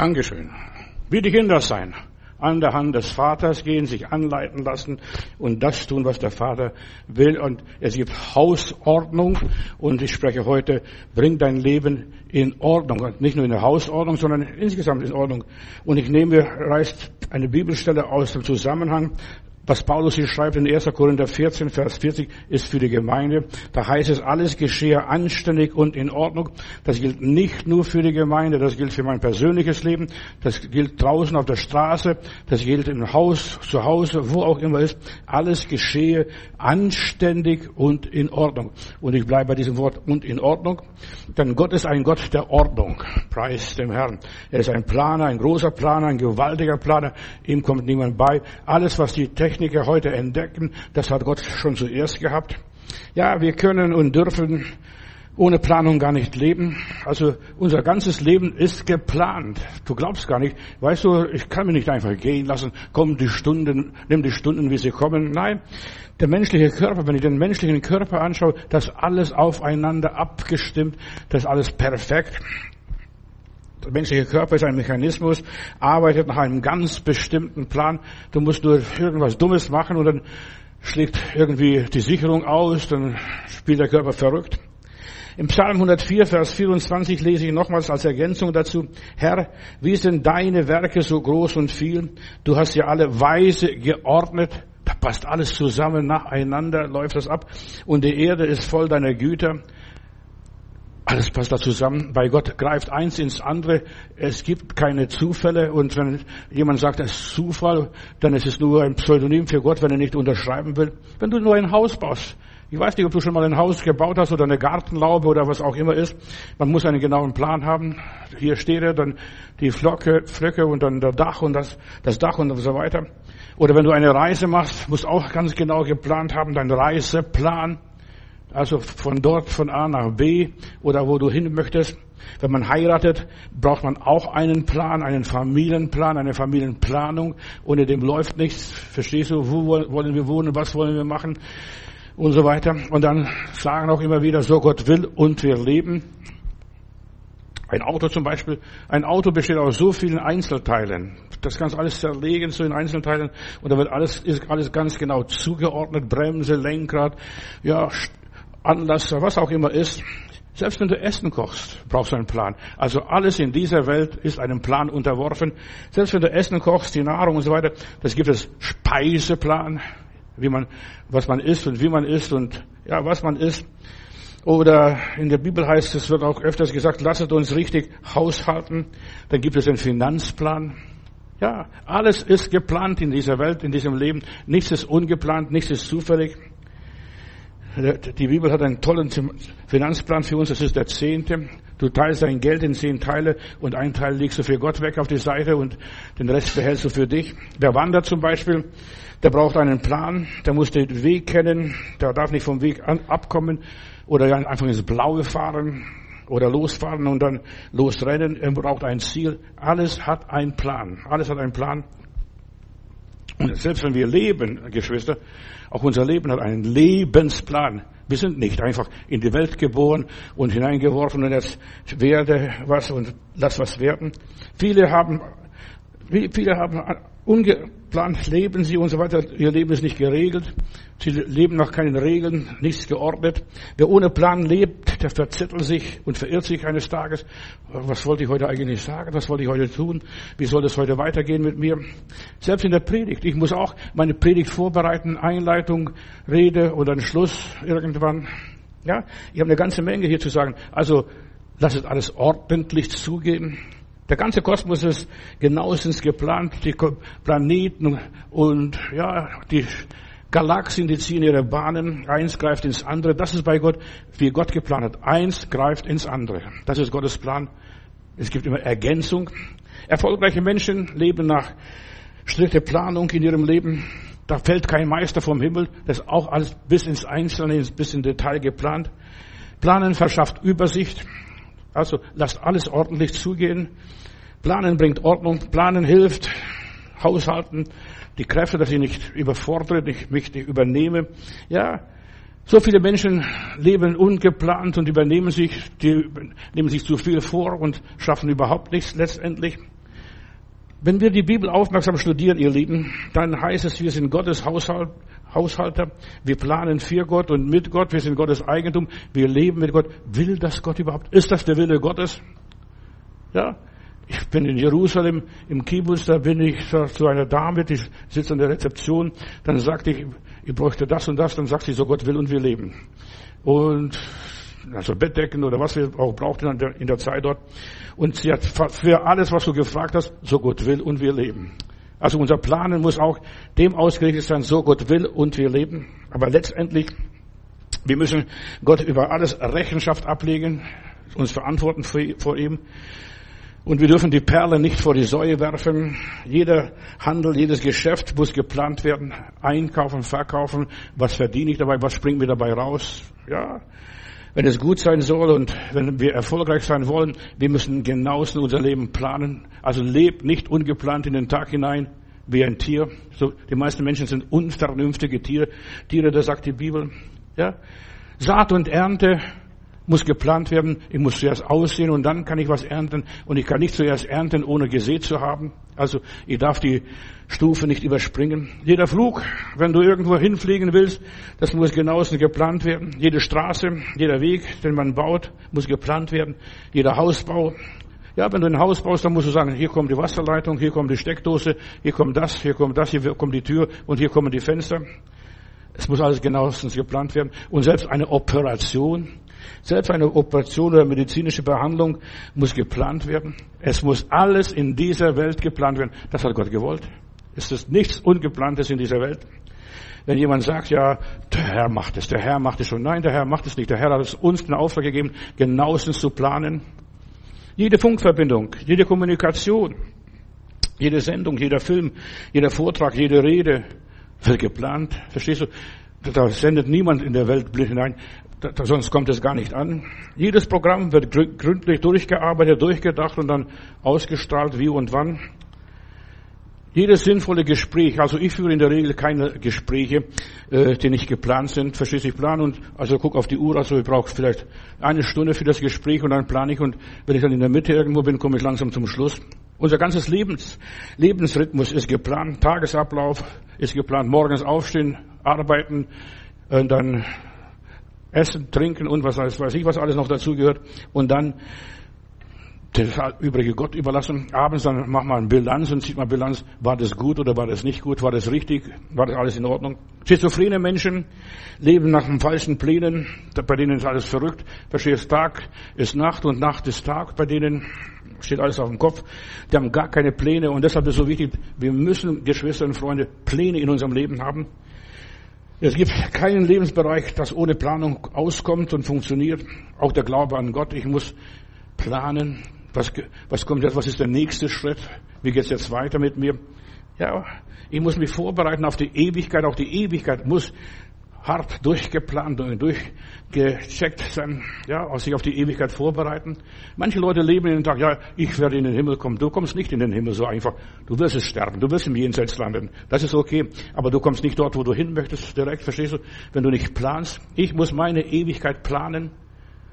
Dankeschön. Wie die Kinder sein. An der Hand des Vaters gehen, sich anleiten lassen und das tun, was der Vater will. Und es gibt Hausordnung. Und ich spreche heute, bring dein Leben in Ordnung. Und nicht nur in der Hausordnung, sondern insgesamt in Ordnung. Und ich nehme, reißt eine Bibelstelle aus dem Zusammenhang was Paulus hier schreibt in 1. Korinther 14, Vers 40, ist für die Gemeinde. Da heißt es, alles geschehe anständig und in Ordnung. Das gilt nicht nur für die Gemeinde, das gilt für mein persönliches Leben, das gilt draußen auf der Straße, das gilt im Haus, zu Hause, wo auch immer ist. Alles geschehe anständig und in Ordnung. Und ich bleibe bei diesem Wort und in Ordnung. Denn Gott ist ein Gott der Ordnung. Preis dem Herrn. Er ist ein Planer, ein großer Planer, ein gewaltiger Planer. Ihm kommt niemand bei. Alles, was die Technik Techniker heute entdecken, das hat Gott schon zuerst gehabt. Ja, wir können und dürfen ohne Planung gar nicht leben. Also unser ganzes Leben ist geplant. Du glaubst gar nicht. Weißt du, ich kann mich nicht einfach gehen lassen. Komm die Stunden, nimm die Stunden, wie sie kommen. Nein, der menschliche Körper, wenn ich den menschlichen Körper anschaue, das alles aufeinander abgestimmt, das alles perfekt. Der menschliche Körper ist ein Mechanismus, arbeitet nach einem ganz bestimmten Plan. Du musst nur irgendwas Dummes machen und dann schlägt irgendwie die Sicherung aus, dann spielt der Körper verrückt. Im Psalm 104, Vers 24 lese ich nochmals als Ergänzung dazu, Herr, wie sind deine Werke so groß und viel? Du hast ja alle weise geordnet. Da passt alles zusammen, nacheinander läuft das ab. Und die Erde ist voll deiner Güter. Alles passt da zusammen. Bei Gott greift eins ins andere. Es gibt keine Zufälle. Und wenn jemand sagt, es ist Zufall, dann ist es nur ein Pseudonym für Gott, wenn er nicht unterschreiben will. Wenn du nur ein Haus baust. Ich weiß nicht, ob du schon mal ein Haus gebaut hast oder eine Gartenlaube oder was auch immer ist. Man muss einen genauen Plan haben. Hier steht er, dann die Flocke, Flöcke und dann der Dach und das, das Dach und so weiter. Oder wenn du eine Reise machst, musst auch ganz genau geplant haben, dein Reiseplan. Also von dort, von A nach B oder wo du hin möchtest. Wenn man heiratet, braucht man auch einen Plan, einen Familienplan, eine Familienplanung. Ohne dem läuft nichts. Verstehst du? Wo wollen wir wohnen? Was wollen wir machen? Und so weiter. Und dann sagen auch immer wieder, so Gott will und wir leben. Ein Auto zum Beispiel, ein Auto besteht aus so vielen Einzelteilen. Das kannst du alles zerlegen so in Einzelteilen und da wird alles, ist alles ganz genau zugeordnet. Bremse, Lenkrad, ja, Anlass, was auch immer ist. Selbst wenn du Essen kochst, brauchst du einen Plan. Also alles in dieser Welt ist einem Plan unterworfen. Selbst wenn du Essen kochst, die Nahrung und so weiter, das gibt es Speiseplan, wie man, was man isst und wie man isst und ja, was man isst. Oder in der Bibel heißt es, wird auch öfters gesagt, lasset uns richtig haushalten. Dann gibt es einen Finanzplan. Ja, alles ist geplant in dieser Welt, in diesem Leben. Nichts ist ungeplant, nichts ist zufällig. Die Bibel hat einen tollen Finanzplan für uns, das ist der Zehnte. Du teilst dein Geld in zehn Teile und ein Teil legst du für Gott weg auf die Seite und den Rest behältst du für dich. Der Wander zum Beispiel, der braucht einen Plan, der muss den Weg kennen, der darf nicht vom Weg abkommen oder einfach ins Blaue fahren oder losfahren und dann losrennen. Er braucht ein Ziel. Alles hat einen Plan. Alles hat einen Plan. Und selbst wenn wir leben, Geschwister, auch unser Leben hat einen Lebensplan. Wir sind nicht einfach in die Welt geboren und hineingeworfen und jetzt werde was und lass was werden. Viele haben, viele haben ungeplant leben sie und so weiter. Ihr Leben ist nicht geregelt. Sie leben nach keinen Regeln, nichts geordnet. Wer ohne Plan lebt, der verzettelt sich und verirrt sich eines Tages. Was wollte ich heute eigentlich sagen? Was wollte ich heute tun? Wie soll es heute weitergehen mit mir? Selbst in der Predigt. Ich muss auch meine Predigt vorbereiten, Einleitung, Rede oder einen Schluss irgendwann. Ja, ich habe eine ganze Menge hier zu sagen. Also, lasst alles ordentlich zugehen. Der ganze Kosmos ist genauestens geplant. Die Planeten und ja, die Galaxien, die ziehen ihre Bahnen. Eins greift ins andere. Das ist bei Gott, wie Gott geplant hat. Eins greift ins andere. Das ist Gottes Plan. Es gibt immer Ergänzung. Erfolgreiche Menschen leben nach strikter Planung in ihrem Leben. Da fällt kein Meister vom Himmel. Das ist auch alles bis ins Einzelne, bis in Detail geplant. Planen verschafft Übersicht. Also lasst alles ordentlich zugehen. Planen bringt Ordnung, Planen hilft, Haushalten, die Kräfte, dass ich nicht überfordere, ich mich nicht übernehme. Ja, so viele Menschen leben ungeplant und übernehmen sich, die nehmen sich zu viel vor und schaffen überhaupt nichts letztendlich. Wenn wir die Bibel aufmerksam studieren, ihr Lieben, dann heißt es, wir sind Gottes Haushalt, Haushalter. Wir planen für Gott und mit Gott. Wir sind Gottes Eigentum. Wir leben mit Gott. Will das Gott überhaupt? Ist das der Wille Gottes? Ja. Ich bin in Jerusalem, im Kibbutz, da bin ich zu einer Dame, die sitzt an der Rezeption. Dann sagte ich, ich bräuchte das und das. Dann sagt sie, so Gott will und wir leben. Und also Bettdecken oder was wir auch brauchten in der, in der Zeit dort. Und sie hat für alles, was du gefragt hast, so Gott will und wir leben. Also unser Planen muss auch dem ausgerichtet sein, so Gott will und wir leben. Aber letztendlich, wir müssen Gott über alles Rechenschaft ablegen, uns verantworten vor ihm. Und wir dürfen die Perle nicht vor die Säue werfen. Jeder Handel, jedes Geschäft muss geplant werden. Einkaufen, verkaufen. Was verdiene ich dabei? Was springt mir dabei raus? Ja. Wenn es gut sein soll und wenn wir erfolgreich sein wollen, wir müssen genauestens unser Leben planen. Also lebt nicht ungeplant in den Tag hinein wie ein Tier. So, die meisten Menschen sind unvernünftige Tiere. Tiere, das sagt die Bibel. Ja. Saat und Ernte muss geplant werden. Ich muss zuerst aussehen und dann kann ich was ernten. Und ich kann nicht zuerst ernten, ohne gesät zu haben. Also ich darf die Stufe nicht überspringen. Jeder Flug, wenn du irgendwo hinfliegen willst, das muss genauestens geplant werden. Jede Straße, jeder Weg, den man baut, muss geplant werden. Jeder Hausbau. Ja, wenn du ein Haus baust, dann musst du sagen, hier kommt die Wasserleitung, hier kommt die Steckdose, hier kommt das, hier kommt das, hier kommt die Tür und hier kommen die Fenster. Es muss alles genauestens geplant werden. Und selbst eine Operation, selbst eine Operation oder medizinische Behandlung muss geplant werden. Es muss alles in dieser Welt geplant werden. Das hat Gott gewollt. Es ist nichts Ungeplantes in dieser Welt. Wenn jemand sagt, ja, der Herr macht es, der Herr macht es schon. Nein, der Herr macht es nicht. Der Herr hat es uns den Auftrag gegeben, genauestens zu planen. Jede Funkverbindung, jede Kommunikation, jede Sendung, jeder Film, jeder Vortrag, jede Rede wird geplant. Verstehst du? Da sendet niemand in der Welt blind hinein sonst kommt es gar nicht an. Jedes Programm wird gründlich durchgearbeitet, durchgedacht und dann ausgestrahlt, wie und wann. Jedes sinnvolle Gespräch, also ich führe in der Regel keine Gespräche, äh, die nicht geplant sind. Verstehst du, ich plan und also guck auf die Uhr, also ich brauche vielleicht eine Stunde für das Gespräch und dann plane ich und wenn ich dann in der Mitte irgendwo bin, komme ich langsam zum Schluss. Unser ganzes Lebens, Lebensrhythmus ist geplant, Tagesablauf ist geplant, morgens aufstehen, arbeiten, und dann Essen, Trinken und was weiß ich, was alles noch dazu gehört. Und dann das übrige Gott überlassen. Abends dann macht man Bilanz und sieht mal Bilanz. War das gut oder war das nicht gut? War das richtig? War das alles in Ordnung? Schizophrene Menschen leben nach den falschen Plänen. Bei denen ist alles verrückt. Verstehst, Tag ist Nacht und Nacht ist Tag. Bei denen steht alles auf dem Kopf. Die haben gar keine Pläne und deshalb ist es so wichtig, wir müssen, Geschwister und Freunde, Pläne in unserem Leben haben. Es gibt keinen Lebensbereich, das ohne Planung auskommt und funktioniert. Auch der Glaube an Gott. Ich muss planen. Was, was kommt jetzt? Was ist der nächste Schritt? Wie geht's jetzt weiter mit mir? Ja, ich muss mich vorbereiten auf die Ewigkeit. Auch die Ewigkeit muss hart durchgeplant und durchgecheckt sein, ja, auch sich auf die Ewigkeit vorbereiten. Manche Leute leben in den Tag, ja, ich werde in den Himmel kommen. Du kommst nicht in den Himmel so einfach. Du wirst es sterben. Du wirst im Jenseits landen. Das ist okay. Aber du kommst nicht dort, wo du hin möchtest, direkt, verstehst du? Wenn du nicht planst. Ich muss meine Ewigkeit planen.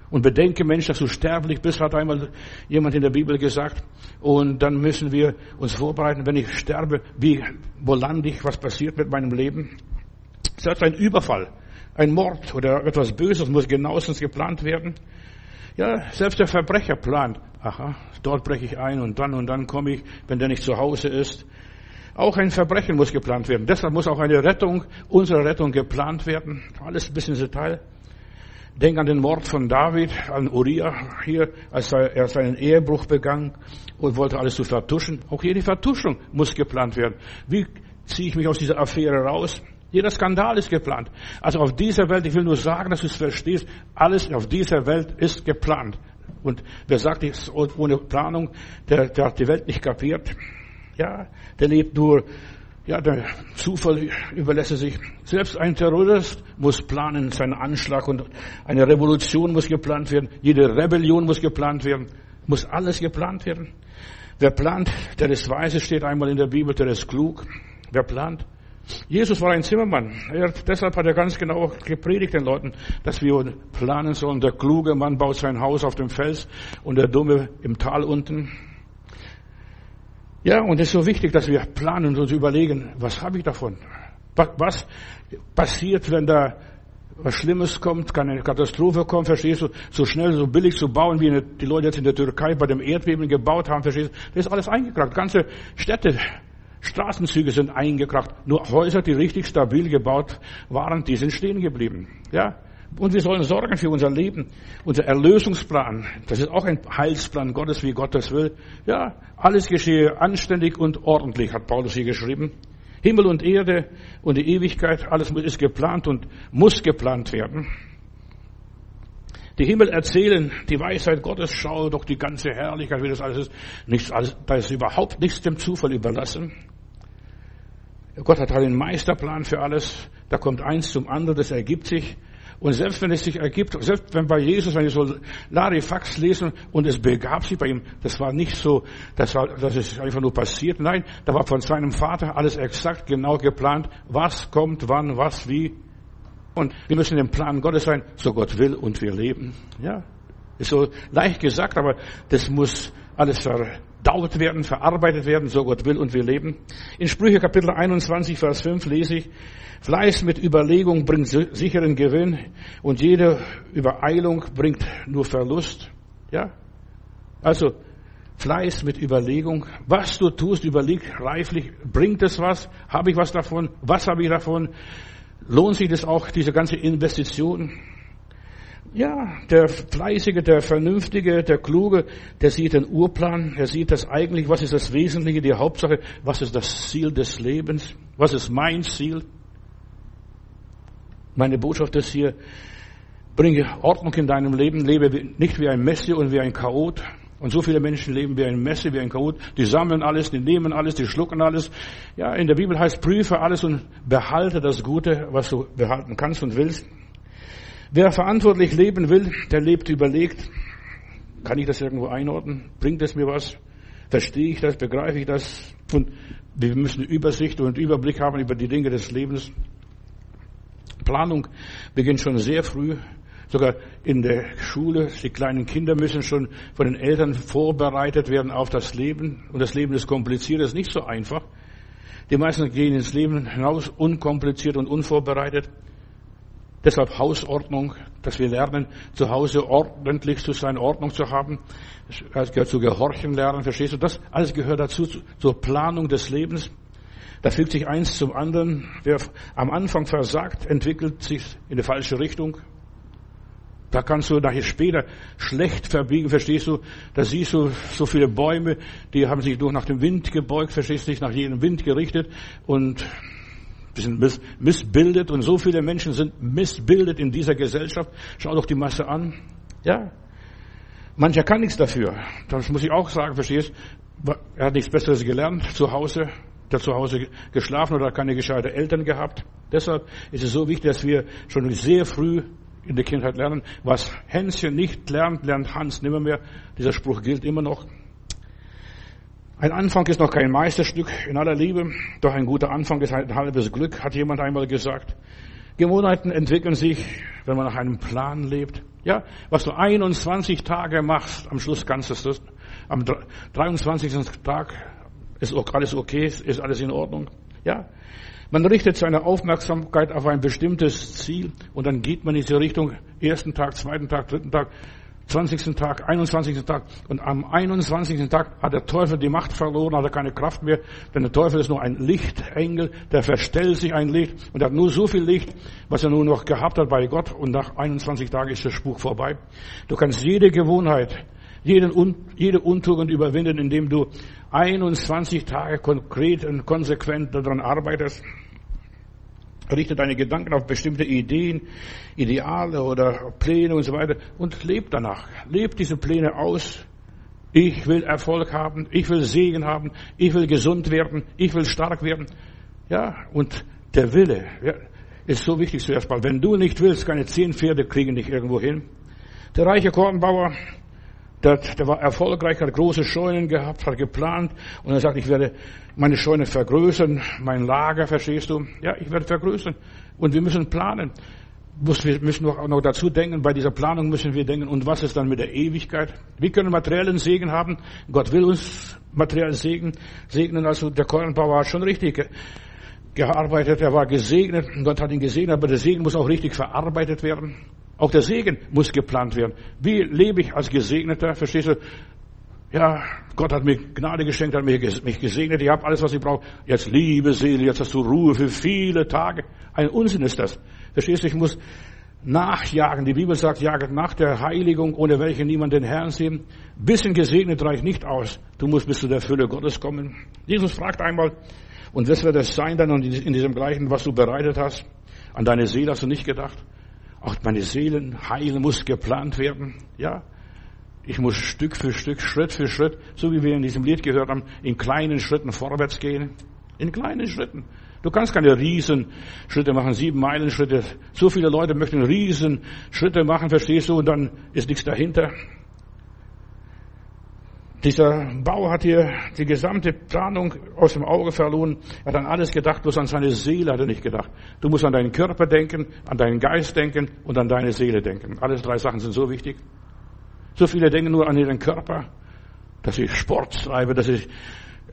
Und bedenke, Mensch, dass du sterblich bist, hat einmal jemand in der Bibel gesagt. Und dann müssen wir uns vorbereiten, wenn ich sterbe, wie, wo lande ich, was passiert mit meinem Leben? Selbst ein Überfall, ein Mord oder etwas Böses muss genauestens geplant werden. Ja, selbst der Verbrecher plant. Aha, dort breche ich ein und dann und dann komme ich, wenn der nicht zu Hause ist. Auch ein Verbrechen muss geplant werden. Deshalb muss auch eine Rettung, unsere Rettung geplant werden. Alles ein bisschen Detail. Denk an den Mord von David, an Uriah hier, als er seinen Ehebruch begangen und wollte alles zu vertuschen. Auch hier die Vertuschung muss geplant werden. Wie ziehe ich mich aus dieser Affäre raus? Jeder Skandal ist geplant. Also auf dieser Welt, ich will nur sagen, dass du es verstehst, alles auf dieser Welt ist geplant. Und wer sagt, ohne Planung, der, der hat die Welt nicht kapiert. Ja, der lebt nur, ja, der Zufall überlässt sich. Selbst ein Terrorist muss planen, seinen Anschlag und eine Revolution muss geplant werden. Jede Rebellion muss geplant werden. Muss alles geplant werden. Wer plant, der ist weise, steht einmal in der Bibel, der ist klug. Wer plant, Jesus war ein Zimmermann. Er, deshalb hat er ganz genau gepredigt den Leuten, dass wir planen sollen. Der kluge Mann baut sein Haus auf dem Fels und der Dumme im Tal unten. Ja, und es ist so wichtig, dass wir planen und uns überlegen, was habe ich davon? Was passiert, wenn da was Schlimmes kommt, kann eine Katastrophe kommen, verstehst du? So schnell, so billig zu bauen, wie die Leute jetzt in der Türkei bei dem Erdbeben gebaut haben, verstehst du? Das ist alles eingekrackt. Ganze Städte, Straßenzüge sind eingekracht. Nur Häuser, die richtig stabil gebaut waren, die sind stehen geblieben. Ja? Und wir sollen sorgen für unser Leben, unser Erlösungsplan. Das ist auch ein Heilsplan Gottes, wie Gott das will. Ja, alles geschehe anständig und ordentlich, hat Paulus hier geschrieben. Himmel und Erde und die Ewigkeit, alles ist geplant und muss geplant werden. Die Himmel erzählen die Weisheit Gottes, schau doch die ganze Herrlichkeit, wie das alles ist. Nichts, alles, da ist überhaupt nichts dem Zufall überlassen. Gott hat einen Meisterplan für alles. Da kommt eins zum anderen, das ergibt sich. Und selbst wenn es sich ergibt, selbst wenn bei Jesus, wenn wir so Larifax lesen und es begab sich bei ihm, das war nicht so, das war, das ist einfach nur passiert. Nein, da war von seinem Vater alles exakt genau geplant, was kommt, wann, was, wie. Und wir müssen im Plan Gottes sein, so Gott will und wir leben. Ja, ist so leicht gesagt, aber das muss alles verdaut werden, verarbeitet werden, so Gott will und wir leben. In Sprüche Kapitel 21, Vers 5 lese ich, Fleiß mit Überlegung bringt sicheren Gewinn und jede Übereilung bringt nur Verlust. Ja? Also, Fleiß mit Überlegung. Was du tust, überleg reiflich. Bringt es was? Habe ich was davon? Was habe ich davon? Lohnt sich das auch, diese ganze Investition? Ja, der Fleißige, der Vernünftige, der Kluge, der sieht den Urplan, er sieht das eigentlich, was ist das Wesentliche, die Hauptsache, was ist das Ziel des Lebens, was ist mein Ziel. Meine Botschaft ist hier, bringe Ordnung in deinem Leben, lebe nicht wie ein Messi und wie ein Chaot. Und so viele Menschen leben wie ein Messi, wie ein Chaot. Die sammeln alles, die nehmen alles, die schlucken alles. Ja, in der Bibel heißt, prüfe alles und behalte das Gute, was du behalten kannst und willst. Wer verantwortlich leben will, der lebt überlegt. Kann ich das irgendwo einordnen? Bringt es mir was? Verstehe ich das? Begreife ich das? Und wir müssen Übersicht und Überblick haben über die Dinge des Lebens. Planung beginnt schon sehr früh. Sogar in der Schule, die kleinen Kinder müssen schon von den Eltern vorbereitet werden auf das Leben. Und das Leben ist kompliziert, ist nicht so einfach. Die meisten gehen ins Leben hinaus unkompliziert und unvorbereitet. Deshalb Hausordnung, dass wir lernen, zu Hause ordentlich zu sein, Ordnung zu haben. Das gehört zu Gehorchen lernen, verstehst du? Das alles gehört dazu, zur Planung des Lebens. Da fügt sich eins zum anderen. Wer am Anfang versagt, entwickelt sich in die falsche Richtung. Da kannst du nachher später schlecht verbiegen, verstehst du? Da siehst du so viele Bäume, die haben sich nur nach dem Wind gebeugt, verstehst du, sich nach jedem Wind gerichtet und sind missbildet und so viele Menschen sind missbildet in dieser Gesellschaft. Schau doch die Masse an. Ja. Mancher kann nichts dafür. Das muss ich auch sagen, verstehst? Er hat nichts Besseres gelernt zu Hause der zu Hause geschlafen oder keine gescheite Eltern gehabt. Deshalb ist es so wichtig, dass wir schon sehr früh in der Kindheit lernen. Was Hänschen nicht lernt, lernt Hans nimmermehr. Dieser Spruch gilt immer noch. Ein Anfang ist noch kein Meisterstück in aller Liebe, doch ein guter Anfang ist ein halbes Glück, hat jemand einmal gesagt. Gewohnheiten entwickeln sich, wenn man nach einem Plan lebt. Ja, was du 21 Tage machst, am Schluss kannst du es. Am 23. Tag ist alles okay? Ist alles in Ordnung? Ja. Man richtet seine Aufmerksamkeit auf ein bestimmtes Ziel und dann geht man in diese Richtung. Ersten Tag, zweiten Tag, dritten Tag, 20. Tag, 21. Tag. Und am 21. Tag hat der Teufel die Macht verloren, hat er keine Kraft mehr. Denn der Teufel ist nur ein Lichtengel, der verstellt sich ein Licht und hat nur so viel Licht, was er nur noch gehabt hat bei Gott. Und nach 21 Tagen ist der Spuk vorbei. Du kannst jede Gewohnheit, jeden, jede Untugend überwinden, indem du 21 Tage konkret und konsequent daran arbeitest. Richte deine Gedanken auf bestimmte Ideen, Ideale oder Pläne und so weiter und leb danach. Leb diese Pläne aus. Ich will Erfolg haben, ich will Segen haben, ich will gesund werden, ich will stark werden. Ja, und der Wille ja, ist so wichtig zuerst mal. Wenn du nicht willst, keine zehn Pferde kriegen dich irgendwo hin. Der reiche Kornbauer der, der war erfolgreich, hat große Scheunen gehabt, hat geplant und er sagt, ich werde meine Scheune vergrößern, mein Lager, verstehst du? Ja, ich werde vergrößern. Und wir müssen planen. wir müssen auch noch dazu denken, bei dieser Planung müssen wir denken, und was ist dann mit der Ewigkeit? Wir können materiellen Segen haben. Gott will uns materiellen Segen segnen. Also der Kornbauer hat schon richtig gearbeitet. Er war gesegnet. Gott hat ihn gesegnet. Aber der Segen muss auch richtig verarbeitet werden. Auch der Segen muss geplant werden. Wie lebe ich als Gesegneter? Verstehst du? Ja, Gott hat mir Gnade geschenkt, hat mich gesegnet. Ich habe alles, was ich brauche. Jetzt liebe Seele, jetzt hast du Ruhe für viele Tage. Ein Unsinn ist das. Verstehst du, ich muss nachjagen. Die Bibel sagt, jaget nach der Heiligung, ohne welche niemand den Herrn sehen. Bisschen gesegnet reicht nicht aus. Du musst bis zu der Fülle Gottes kommen. Jesus fragt einmal, und was wird es sein dann in diesem gleichen, was du bereitet hast? An deine Seele hast du nicht gedacht? Auch meine Seelenheil muss geplant werden. Ja, ich muss Stück für Stück, Schritt für Schritt, so wie wir in diesem Lied gehört haben, in kleinen Schritten vorwärts gehen. In kleinen Schritten. Du kannst keine Riesenschritte machen, sieben Meilen Schritte. So viele Leute möchten Riesenschritte machen, verstehst du, und dann ist nichts dahinter. Dieser Bau hat hier die gesamte Planung aus dem Auge verloren. Er hat an alles gedacht, bloß an seine Seele hat er nicht gedacht. Du musst an deinen Körper denken, an deinen Geist denken und an deine Seele denken. Alles drei Sachen sind so wichtig. So viele denken nur an ihren Körper, dass ich Sport treibe, dass ich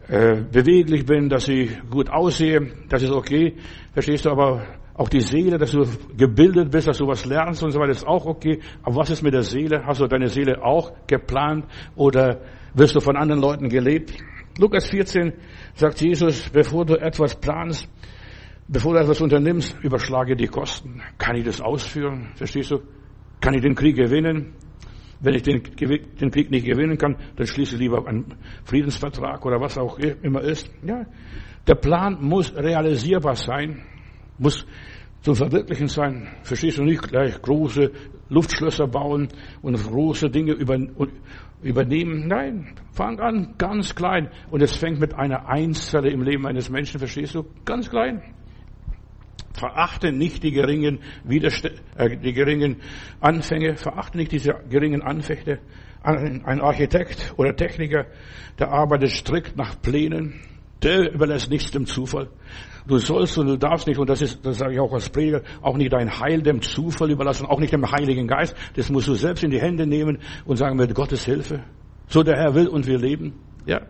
äh, beweglich bin, dass ich gut aussehe, das ist okay. Verstehst du aber auch die Seele, dass du gebildet bist, dass du was lernst und so weiter, ist auch okay. Aber was ist mit der Seele? Hast du deine Seele auch geplant oder wirst du von anderen Leuten gelebt? Lukas 14 sagt Jesus, bevor du etwas planst, bevor du etwas unternimmst, überschlage die Kosten. Kann ich das ausführen? Verstehst du? Kann ich den Krieg gewinnen? Wenn ich den, den Krieg nicht gewinnen kann, dann schließe ich lieber einen Friedensvertrag oder was auch immer ist. Ja, der Plan muss realisierbar sein, muss zum Verwirklichen sein. Verstehst du nicht gleich große Luftschlösser bauen und große Dinge übernehmen? Nein, fang an ganz klein. Und es fängt mit einer Einzelle im Leben eines Menschen, verstehst du? Ganz klein. Verachte nicht die geringen, Widerst äh, die geringen Anfänge, verachte nicht diese geringen Anfechte. Ein Architekt oder Techniker, der arbeitet strikt nach Plänen, der überlässt nichts dem Zufall. Du sollst und du darfst nicht, und das ist, das sage ich auch als Prediger, auch nicht dein Heil dem Zufall überlassen, auch nicht dem Heiligen Geist. Das musst du selbst in die Hände nehmen und sagen, mit Gottes Hilfe. So der Herr will und wir leben. Ja.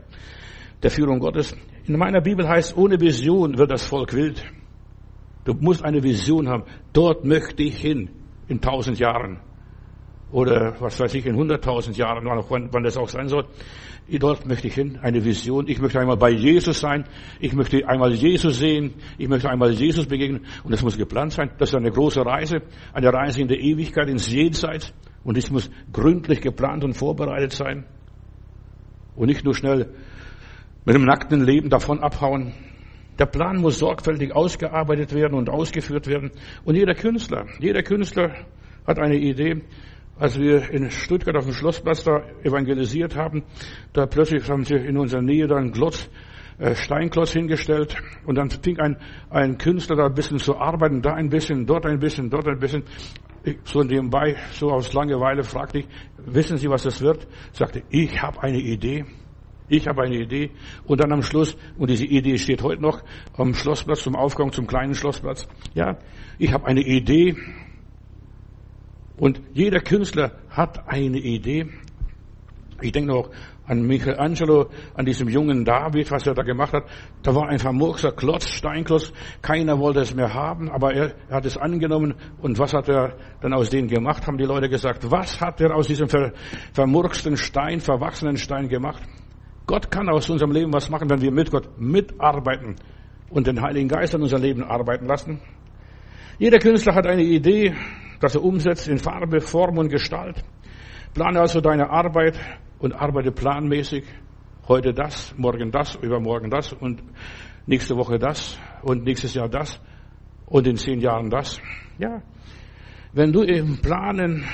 Der Führung Gottes. In meiner Bibel heißt, ohne Vision wird das Volk wild. Du musst eine Vision haben. Dort möchte ich hin in tausend Jahren. Oder was weiß ich, in hunderttausend Jahren, wann, wann das auch sein soll. Dort möchte ich hin, eine Vision. Ich möchte einmal bei Jesus sein. Ich möchte einmal Jesus sehen. Ich möchte einmal Jesus begegnen. Und das muss geplant sein. Das ist eine große Reise. Eine Reise in der Ewigkeit, ins Jenseits. Und das muss gründlich geplant und vorbereitet sein. Und nicht nur schnell mit einem nackten Leben davon abhauen. Der Plan muss sorgfältig ausgearbeitet werden und ausgeführt werden. Und jeder Künstler, jeder Künstler hat eine Idee. Als wir in Stuttgart auf dem Schlossplatz da evangelisiert haben, da plötzlich haben sie in unserer Nähe da einen Glotz, äh, Steinklotz hingestellt und dann fing ein, ein Künstler da ein bisschen zu arbeiten, da ein bisschen, dort ein bisschen, dort ein bisschen. Ich, so nebenbei, so aus Langeweile fragte ich, wissen Sie, was das wird? Sagte, ich habe eine Idee. Ich habe eine Idee. Und dann am Schluss, und diese Idee steht heute noch am Schlossplatz zum Aufgang zum kleinen Schlossplatz. Ja, ich habe eine Idee. Und jeder Künstler hat eine Idee. Ich denke noch an Michelangelo, an diesem jungen David, was er da gemacht hat. Da war ein vermurkster Klotz, Steinklotz. Keiner wollte es mehr haben, aber er, hat es angenommen. Und was hat er dann aus denen gemacht, haben die Leute gesagt. Was hat er aus diesem ver, vermurksten Stein, verwachsenen Stein gemacht? Gott kann aus unserem Leben was machen, wenn wir mit Gott mitarbeiten und den Heiligen Geist an unser Leben arbeiten lassen. Jeder Künstler hat eine Idee, dass er umsetzt in Farbe, Form und Gestalt. Plane also deine Arbeit und arbeite planmäßig. Heute das, morgen das, übermorgen das und nächste Woche das und nächstes Jahr das und in zehn Jahren das. Ja. Wenn du im Planen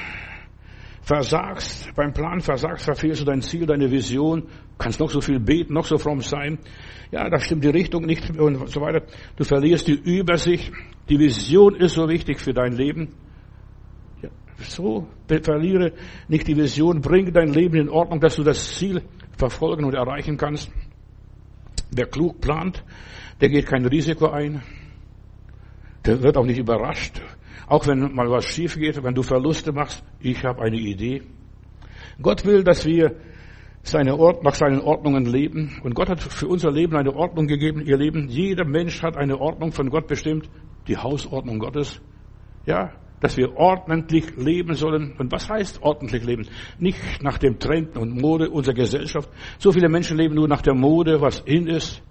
versagst, beim Plan versagst, verfehlst du dein Ziel, deine Vision, kannst noch so viel beten, noch so fromm sein. Ja, da stimmt die Richtung nicht und so weiter. Du verlierst die Übersicht. Die Vision ist so wichtig für dein Leben. So verliere nicht die Vision, bringe dein Leben in Ordnung, dass du das Ziel verfolgen und erreichen kannst. Wer klug plant, der geht kein Risiko ein. Der wird auch nicht überrascht Auch wenn mal was schief geht, wenn du Verluste machst, ich habe eine Idee. Gott will, dass wir seine Ort, nach seinen Ordnungen leben. Und Gott hat für unser Leben eine Ordnung gegeben. Ihr Leben, jeder Mensch hat eine Ordnung von Gott bestimmt. Die Hausordnung Gottes. Ja, dass wir ordentlich leben sollen. Und was heißt ordentlich leben? Nicht nach dem Trend und Mode unserer Gesellschaft. So viele Menschen leben nur nach der Mode, was in ist.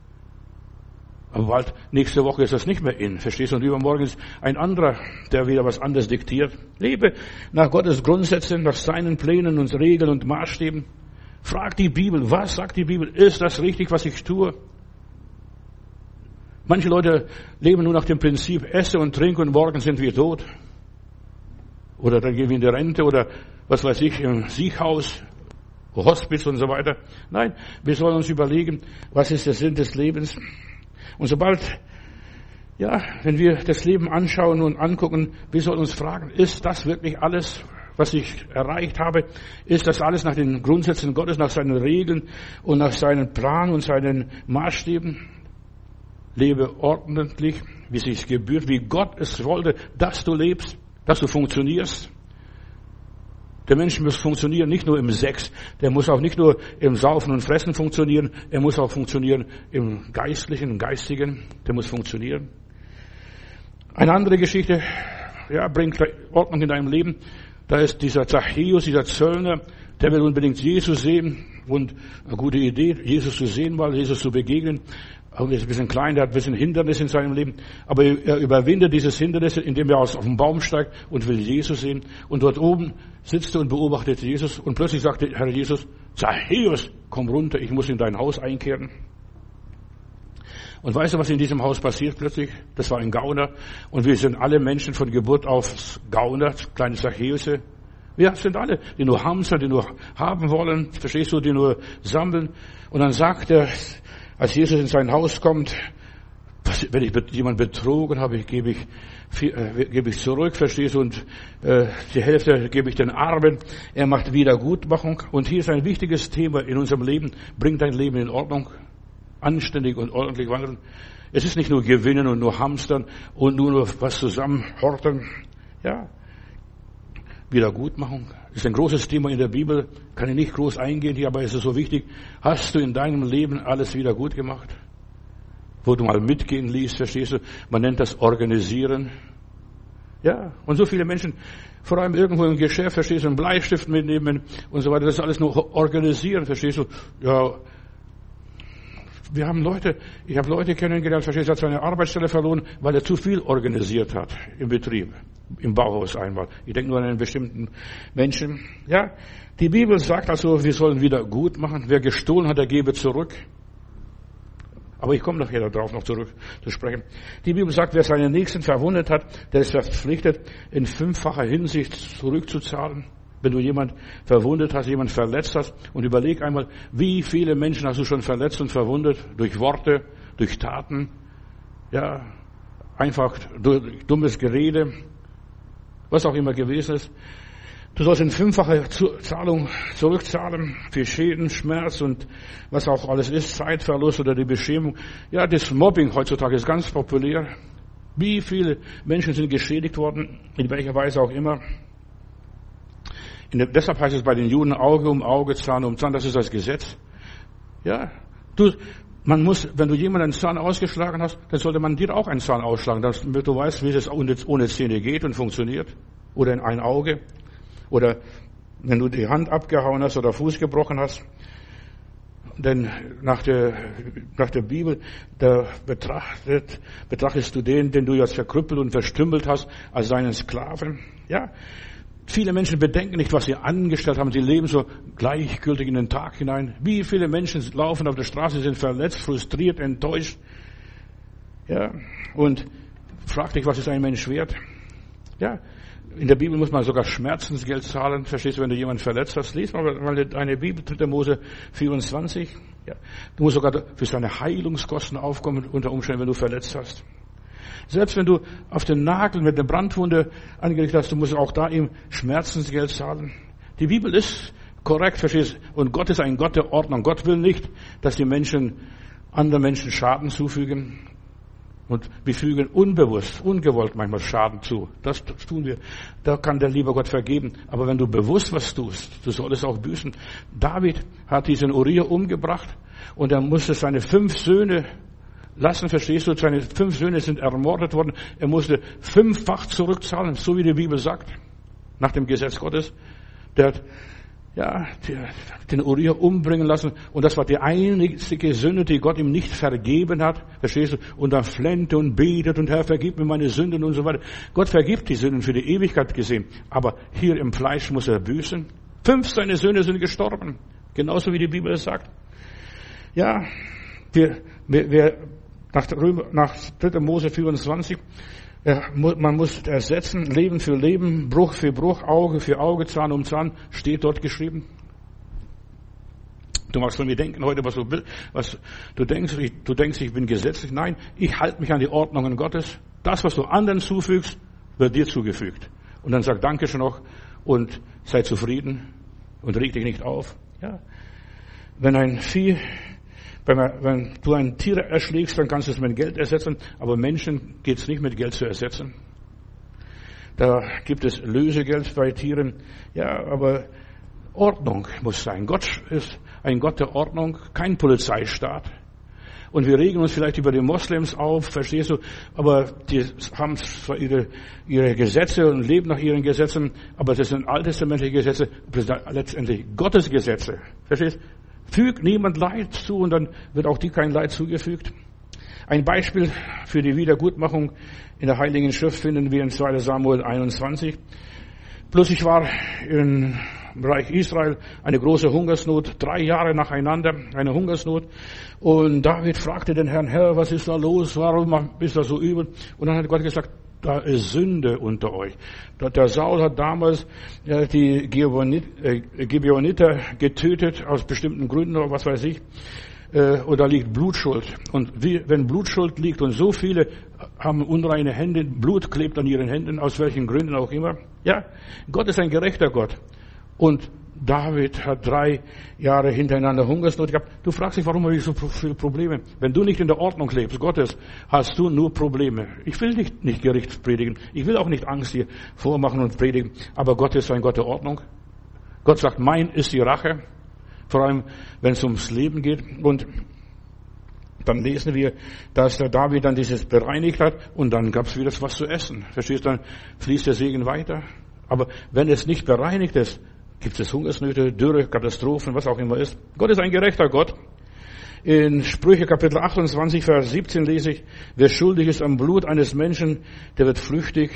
Aber bald, nächste Woche ist das nicht mehr in. Verstehst du? Und übermorgen ist ein anderer, der wieder was anderes diktiert. Lebe nach Gottes Grundsätzen, nach seinen Plänen und Regeln und Maßstäben. Frag die Bibel, was sagt die Bibel? Ist das richtig, was ich tue? Manche Leute leben nur nach dem Prinzip, esse und trinke und morgen sind wir tot. Oder dann gehen wir in die Rente oder was weiß ich, im Sieghaus, Hospiz und so weiter. Nein, wir sollen uns überlegen, was ist der Sinn des Lebens? Und sobald, ja, wenn wir das Leben anschauen und angucken, wir sollen uns fragen, ist das wirklich alles, was ich erreicht habe, ist das alles nach den Grundsätzen Gottes, nach seinen Regeln und nach seinen Plan und seinen Maßstäben? Lebe ordentlich, wie es sich gebührt, wie Gott es wollte, dass du lebst, dass du funktionierst. Der Mensch muss funktionieren, nicht nur im Sex, der muss auch nicht nur im Saufen und Fressen funktionieren, er muss auch funktionieren im Geistlichen, im Geistigen, der muss funktionieren. Eine andere Geschichte, ja, bringt Ordnung in deinem Leben. Da ist dieser Zachäus, dieser Zöllner, der will unbedingt Jesus sehen und eine gute Idee, Jesus zu sehen weil Jesus zu begegnen. Und ist ein bisschen klein, der hat ein bisschen Hindernis in seinem Leben. Aber er überwindet dieses Hindernis, indem er auf den Baum steigt und will Jesus sehen. Und dort oben sitzt er und beobachtet Jesus. Und plötzlich sagt der Herr Jesus, Zachäus, komm runter, ich muss in dein Haus einkehren. Und weißt du, was in diesem Haus passiert plötzlich? Das war ein Gauner. Und wir sind alle Menschen von Geburt auf Gauner, kleine Zachäuse. Wir sind alle, die nur Hamster, die nur haben wollen, verstehst du, die nur sammeln. Und dann sagt er, als Jesus in sein Haus kommt, wenn ich jemand betrogen habe, gebe ich, äh, gebe ich zurück, verstehst du, und äh, die Hälfte gebe ich den Armen. Er macht Wiedergutmachung. Und hier ist ein wichtiges Thema in unserem Leben. Bring dein Leben in Ordnung anständig und ordentlich wandeln. Es ist nicht nur gewinnen und nur hamstern und nur, was zusammenhorten. Ja. Wiedergutmachung. Ist ein großes Thema in der Bibel. Kann ich nicht groß eingehen hier, aber es ist so wichtig. Hast du in deinem Leben alles wieder gut gemacht? Wo du mal mitgehen liest, verstehst du? Man nennt das Organisieren. Ja. Und so viele Menschen, vor allem irgendwo im Geschäft, verstehst du, einen Bleistift mitnehmen und so weiter. Das ist alles nur organisieren, verstehst du? Ja, wir haben Leute, ich habe Leute kennengelernt, verstehst du, hat seine Arbeitsstelle verloren, weil er zu viel organisiert hat im Betrieb, im Bauhaus einmal. Ich denke nur an einen bestimmten Menschen. Ja, die Bibel sagt also, wir sollen wieder gut machen. Wer gestohlen hat, der gebe zurück. Aber ich komme nachher darauf noch zurück zu sprechen. Die Bibel sagt, wer seinen Nächsten verwundet hat, der ist verpflichtet, in fünffacher Hinsicht zurückzuzahlen. Wenn du jemand verwundet hast, jemand verletzt hast und überleg einmal, wie viele Menschen hast du schon verletzt und verwundet durch Worte, durch Taten, ja, einfach durch dummes Gerede, was auch immer gewesen ist. Du sollst in fünffacher Zahlung zurückzahlen für Schäden, Schmerz und was auch alles ist, Zeitverlust oder die Beschämung. Ja, das Mobbing heutzutage ist ganz populär. Wie viele Menschen sind geschädigt worden, in welcher Weise auch immer. Der, deshalb heißt es bei den Juden Auge um Auge, Zahn um Zahn, das ist das Gesetz. Ja, du, man muss, wenn du jemanden einen Zahn ausgeschlagen hast, dann sollte man dir auch einen Zahn ausschlagen, damit du weißt, wie es ohne, Zähne geht und funktioniert. Oder in ein Auge. Oder wenn du die Hand abgehauen hast oder Fuß gebrochen hast. Denn nach der, nach der Bibel, da betrachtet, betrachtest du den, den du jetzt verkrüppelt und verstümmelt hast, als seinen Sklaven. Ja, Viele Menschen bedenken nicht, was sie angestellt haben. Sie leben so gleichgültig in den Tag hinein. Wie viele Menschen laufen auf der Straße, sind verletzt, frustriert, enttäuscht. Ja, und frag dich, was ist ein Mensch wert? Ja, in der Bibel muss man sogar Schmerzensgeld zahlen. Verstehst du, wenn du jemanden verletzt hast? Lies mal eine Bibel, 3. Mose 24. Ja, du musst sogar für seine Heilungskosten aufkommen, unter Umständen, wenn du verletzt hast. Selbst wenn du auf den Nagel mit einer Brandwunde angerichtet hast, du musst auch da ihm Schmerzensgeld zahlen. Die Bibel ist korrekt, verstehst Und Gott ist ein Gott der Ordnung. Gott will nicht, dass die Menschen anderen Menschen Schaden zufügen. Und wir fügen unbewusst, ungewollt manchmal Schaden zu. Das tun wir. Da kann der liebe Gott vergeben. Aber wenn du bewusst was tust, du solltest auch büßen. David hat diesen Uriah umgebracht und er musste seine fünf Söhne lassen, verstehst du? Seine fünf Söhne sind ermordet worden. Er musste fünffach zurückzahlen, so wie die Bibel sagt, nach dem Gesetz Gottes. Der hat ja, den Uriah umbringen lassen. Und das war die einzige Sünde, die Gott ihm nicht vergeben hat. Verstehst du? Und dann flennte und betet und Herr, vergib mir meine Sünden und so weiter. Gott vergibt die Sünden für die Ewigkeit gesehen. Aber hier im Fleisch muss er büßen. Fünf seine Söhne sind gestorben. Genauso wie die Bibel es sagt. Ja, wir, wir, wir nach, nach 3. Mose 24, man muss ersetzen, Leben für Leben, Bruch für Bruch, Auge für Auge, Zahn um Zahn, steht dort geschrieben. Du magst von mir denken heute, was du was du denkst, ich, du denkst, ich bin gesetzlich. Nein, ich halte mich an die Ordnungen Gottes. Das, was du anderen zufügst, wird dir zugefügt. Und dann sag Dankeschön noch und sei zufrieden und reg dich nicht auf. Ja. Wenn ein Vieh wenn, man, wenn du ein Tier erschlägst, dann kannst du es mit Geld ersetzen, aber Menschen geht es nicht mit Geld zu ersetzen. Da gibt es Lösegeld bei Tieren. Ja, aber Ordnung muss sein. Gott ist ein Gott der Ordnung, kein Polizeistaat. Und wir regen uns vielleicht über die Moslems auf, verstehst du? Aber die haben zwar ihre, ihre Gesetze und leben nach ihren Gesetzen, aber das sind alttestamentliche Gesetze, das sind letztendlich Gottes Gesetze. Verstehst? Du? Fügt niemand Leid zu und dann wird auch dir kein Leid zugefügt. Ein Beispiel für die Wiedergutmachung in der Heiligen Schrift finden wir in 2 Samuel 21. Plötzlich war im Reich Israel eine große Hungersnot, drei Jahre nacheinander eine Hungersnot. Und David fragte den Herrn, Herr, was ist da los? Warum bist du so übel? Und dann hat Gott gesagt, da ist Sünde unter euch. Der Saul hat damals die Gibeoniter äh, getötet aus bestimmten Gründen oder was weiß ich. Äh, und da liegt Blutschuld. Und wie, wenn Blutschuld liegt und so viele haben unreine Hände, Blut klebt an ihren Händen, aus welchen Gründen auch immer. Ja, Gott ist ein gerechter Gott. Und David hat drei Jahre hintereinander Hungersnot gehabt. Du fragst dich, warum habe ich so viele Probleme? Wenn du nicht in der Ordnung lebst, Gottes, hast du nur Probleme. Ich will nicht, nicht Gericht predigen. Ich will auch nicht Angst hier vormachen und predigen. Aber Gott ist ein Gott der Ordnung. Gott sagt, mein ist die Rache. Vor allem, wenn es ums Leben geht. Und dann lesen wir, dass der David dann dieses bereinigt hat und dann gab es wieder was zu essen. Verstehst du? Dann fließt der Segen weiter. Aber wenn es nicht bereinigt ist, Gibt es Hungersnöte, Dürre, Katastrophen, was auch immer ist. Gott ist ein gerechter Gott. In Sprüche Kapitel 28, Vers 17 lese ich, wer schuldig ist am Blut eines Menschen, der wird flüchtig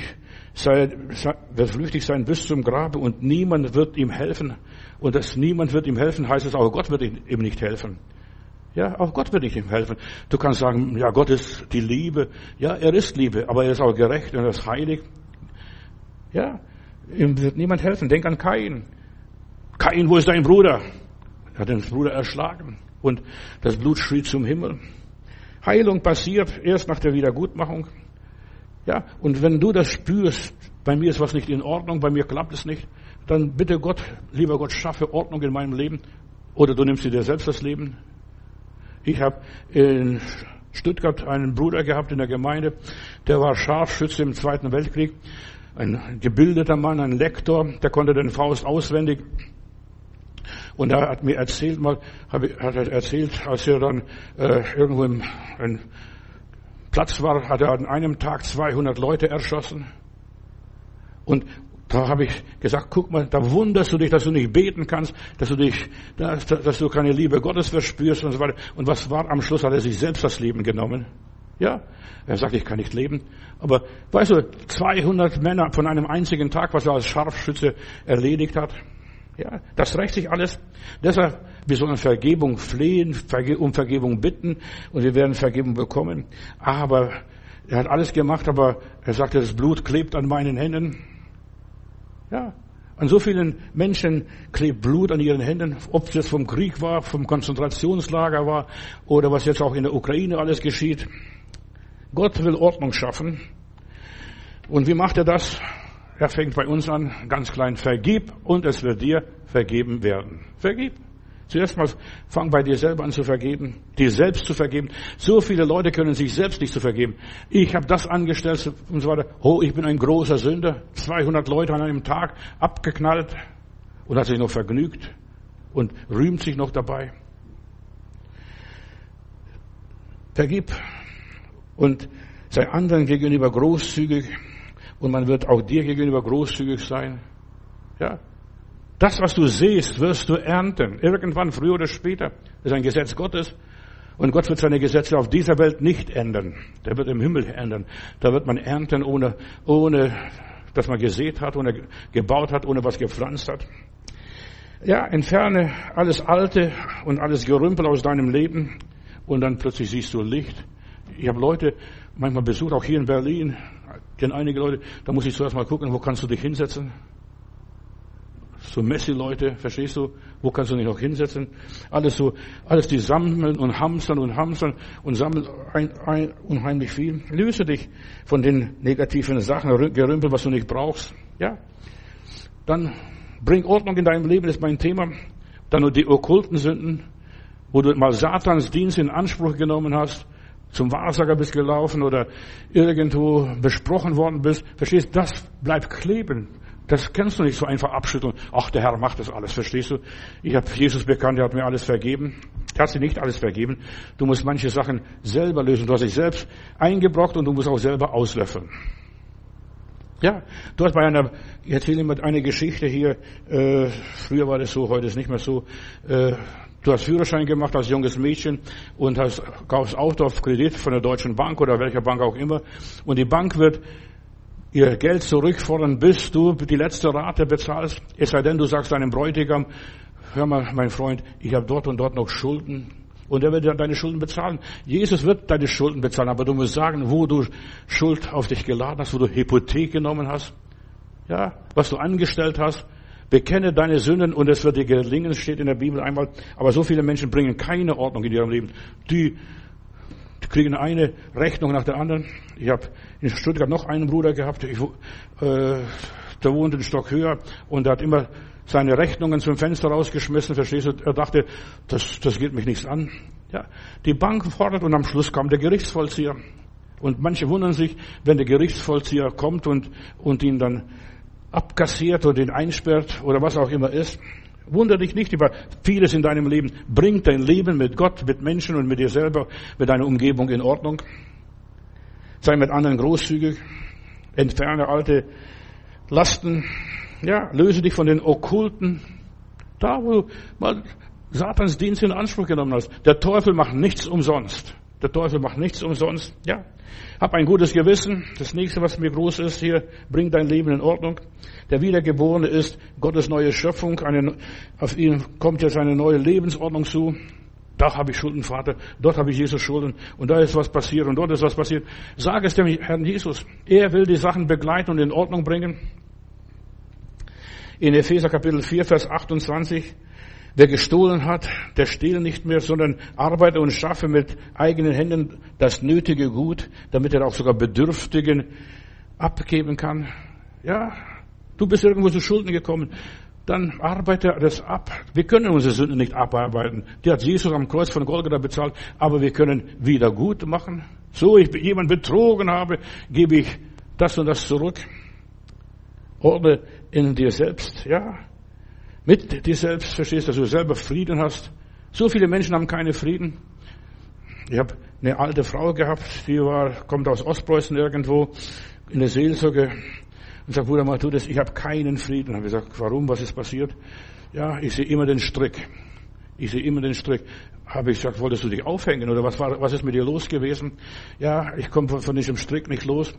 sein, wird flüchtig sein bis zum Grabe und niemand wird ihm helfen. Und dass niemand wird ihm helfen, heißt es auch, Gott wird ihm nicht helfen. Ja, auch Gott wird nicht ihm helfen. Du kannst sagen, ja, Gott ist die Liebe. Ja, er ist Liebe, aber er ist auch gerecht und er ist heilig. Ja, ihm wird niemand helfen. Denk an Kain. Kain, wo ist dein Bruder? Er hat den Bruder erschlagen und das Blut schrie zum Himmel. Heilung passiert erst nach der Wiedergutmachung. Ja, und wenn du das spürst, bei mir ist was nicht in Ordnung, bei mir klappt es nicht, dann bitte Gott, lieber Gott, schaffe Ordnung in meinem Leben. Oder du nimmst dir selbst das Leben. Ich habe in Stuttgart einen Bruder gehabt in der Gemeinde, der war Scharfschütze im Zweiten Weltkrieg, ein gebildeter Mann, ein Lektor, der konnte den Faust auswendig. Und er hat mir erzählt mal, hat er erzählt, als er dann äh, irgendwo im Platz war, hat er an einem Tag 200 Leute erschossen. Und da habe ich gesagt, guck mal, da wunderst du dich, dass du nicht beten kannst, dass du dich, dass, dass du keine Liebe Gottes verspürst und so weiter. Und was war am Schluss? Hat er sich selbst das Leben genommen. Ja, er sagt, ich kann nicht leben. Aber weißt du, 200 Männer von einem einzigen Tag, was er als Scharfschütze erledigt hat. Ja, das rächt sich alles. Deshalb, wir sollen Vergebung flehen, um Vergebung bitten und wir werden Vergebung bekommen. Aber er hat alles gemacht, aber er sagte, das Blut klebt an meinen Händen. Ja, an so vielen Menschen klebt Blut an ihren Händen, ob es vom Krieg war, vom Konzentrationslager war oder was jetzt auch in der Ukraine alles geschieht. Gott will Ordnung schaffen. Und wie macht er das? Er fängt bei uns an, ganz klein, vergib und es wird dir vergeben werden. Vergib. Zuerst mal fang bei dir selber an zu vergeben, dir selbst zu vergeben. So viele Leute können sich selbst nicht zu vergeben. Ich habe das angestellt und so weiter. Oh, ich bin ein großer Sünder. 200 Leute an einem Tag abgeknallt und hat sich noch vergnügt und rühmt sich noch dabei. Vergib und sei anderen gegenüber großzügig und man wird auch dir gegenüber großzügig sein. Ja, das, was du siehst, wirst du ernten. Irgendwann, früher oder später. Das ist ein Gesetz Gottes. Und Gott wird seine Gesetze auf dieser Welt nicht ändern. Der wird im Himmel ändern. Da wird man ernten, ohne, ohne, dass man gesät hat, ohne gebaut hat, ohne was gepflanzt hat. Ja, entferne alles Alte und alles Gerümpel aus deinem Leben und dann plötzlich siehst du Licht. Ich habe Leute manchmal besucht, auch hier in Berlin, denn einige Leute, da muss ich zuerst mal gucken, wo kannst du dich hinsetzen? so Messi-Leute, verstehst du? Wo kannst du dich noch hinsetzen? Alles so, alles die sammeln und hamstern und hamstern und sammeln ein, ein, unheimlich viel. Löse dich von den negativen Sachen, Gerümpel, was du nicht brauchst. Ja? Dann bring Ordnung in deinem Leben, ist mein Thema. Dann nur die okkulten Sünden, wo du mal Satans Dienst in Anspruch genommen hast, zum Wahrsager bist gelaufen oder irgendwo besprochen worden bist. Verstehst, das bleibt kleben. Das kannst du nicht so einfach abschütteln. Ach, der Herr macht das alles, verstehst du? Ich habe Jesus bekannt, er hat mir alles vergeben. Er hat sie nicht alles vergeben. Du musst manche Sachen selber lösen. Du hast dich selbst eingebrockt und du musst auch selber auslöffeln. Ja, du hast bei einer, ich erzähle immer eine Geschichte hier, äh, früher war das so, heute ist nicht mehr so, äh, du hast Führerschein gemacht als junges Mädchen und hast, kaufst Auto auf Kredit von der Deutschen Bank oder welcher Bank auch immer und die Bank wird ihr Geld zurückfordern, bis du die letzte Rate bezahlst. Es sei denn, du sagst deinem Bräutigam, hör mal, mein Freund, ich habe dort und dort noch Schulden. Und er wird deine Schulden bezahlen. Jesus wird deine Schulden bezahlen, aber du musst sagen, wo du Schuld auf dich geladen hast, wo du Hypothek genommen hast. Ja, was du angestellt hast. Bekenne deine Sünden und es wird dir gelingen, steht in der Bibel einmal. Aber so viele Menschen bringen keine Ordnung in ihrem Leben. Die kriegen eine Rechnung nach der anderen. Ich habe in Stuttgart noch einen Bruder gehabt, ich, äh, der wohnt einen Stock höher und der hat immer seine Rechnungen zum Fenster rausgeschmissen, verstehst du? Er dachte, das, das geht mich nichts an. Ja, die Bank fordert und am Schluss kam der Gerichtsvollzieher. Und manche wundern sich, wenn der Gerichtsvollzieher kommt und, und ihn dann abkassiert und ihn einsperrt oder was auch immer ist. Wunder dich nicht über vieles in deinem Leben. Bring dein Leben mit Gott, mit Menschen und mit dir selber, mit deiner Umgebung in Ordnung. Sei mit anderen großzügig. Entferne alte Lasten. Ja, löse dich von den Okkulten. Da, wo du mal Satans Dienst in Anspruch genommen hast. Der Teufel macht nichts umsonst. Der Teufel macht nichts umsonst. Ja. Hab ein gutes Gewissen. Das nächste, was mir groß ist hier, bring dein Leben in Ordnung. Der Wiedergeborene ist Gottes neue Schöpfung. Eine, auf ihn kommt jetzt eine neue Lebensordnung zu. Da habe ich Schulden, Vater. Dort habe ich Jesus Schulden. Und da ist was passiert und dort ist was passiert. Sag es dem Herrn Jesus. Er will die Sachen begleiten und in Ordnung bringen. In Epheser Kapitel 4, Vers 28 Wer gestohlen hat, der stehle nicht mehr, sondern arbeite und schaffe mit eigenen Händen das nötige Gut, damit er auch sogar Bedürftigen abgeben kann. Ja, du bist irgendwo zu Schulden gekommen. Dann arbeite das ab. Wir können unsere Sünden nicht abarbeiten. Die hat Jesus am Kreuz von Golgatha bezahlt, aber wir können wieder gut machen. So ich jemand betrogen habe, gebe ich das und das zurück. Ordne in dir selbst, ja mit dir selbst verstehst, dass du selber Frieden hast. So viele Menschen haben keine Frieden. Ich habe eine alte Frau gehabt, die war, kommt aus Ostpreußen irgendwo in der Seelsorge und sagt, Bruder Matthäus, ich habe keinen Frieden. Habe ich gesagt, warum? Was ist passiert? Ja, ich sehe immer den Strick. Ich sehe immer den Strick. Habe ich gesagt, wolltest du dich aufhängen oder was war, was ist mit dir los gewesen? Ja, ich komme von, von diesem Strick nicht los.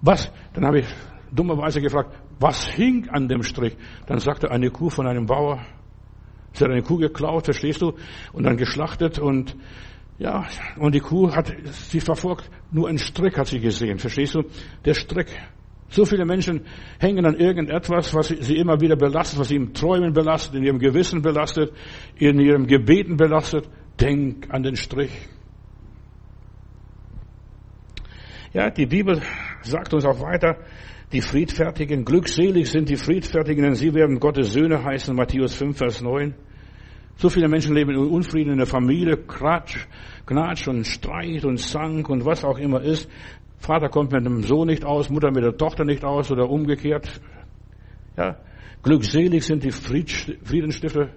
Was? Dann habe ich dummerweise gefragt, was hing an dem Strick? Dann sagte eine Kuh von einem Bauer, sie hat eine Kuh geklaut, verstehst du? Und dann geschlachtet und ja, und die Kuh hat sie verfolgt. Nur ein Strick hat sie gesehen, verstehst du? Der Strick. So viele Menschen hängen an irgendetwas, was sie immer wieder belastet, was sie im Träumen belastet, in ihrem Gewissen belastet, in ihrem Gebeten belastet. Denk an den Strich. Ja, die Bibel sagt uns auch weiter, die Friedfertigen. Glückselig sind die Friedfertigen, denn sie werden Gottes Söhne heißen. Matthäus 5, Vers 9. So viele Menschen leben in Unfrieden in der Familie, Kratsch, Knatsch und Streit und Zank und was auch immer ist. Vater kommt mit dem Sohn nicht aus, Mutter mit der Tochter nicht aus oder umgekehrt. Ja, glückselig sind die Friedensstifter.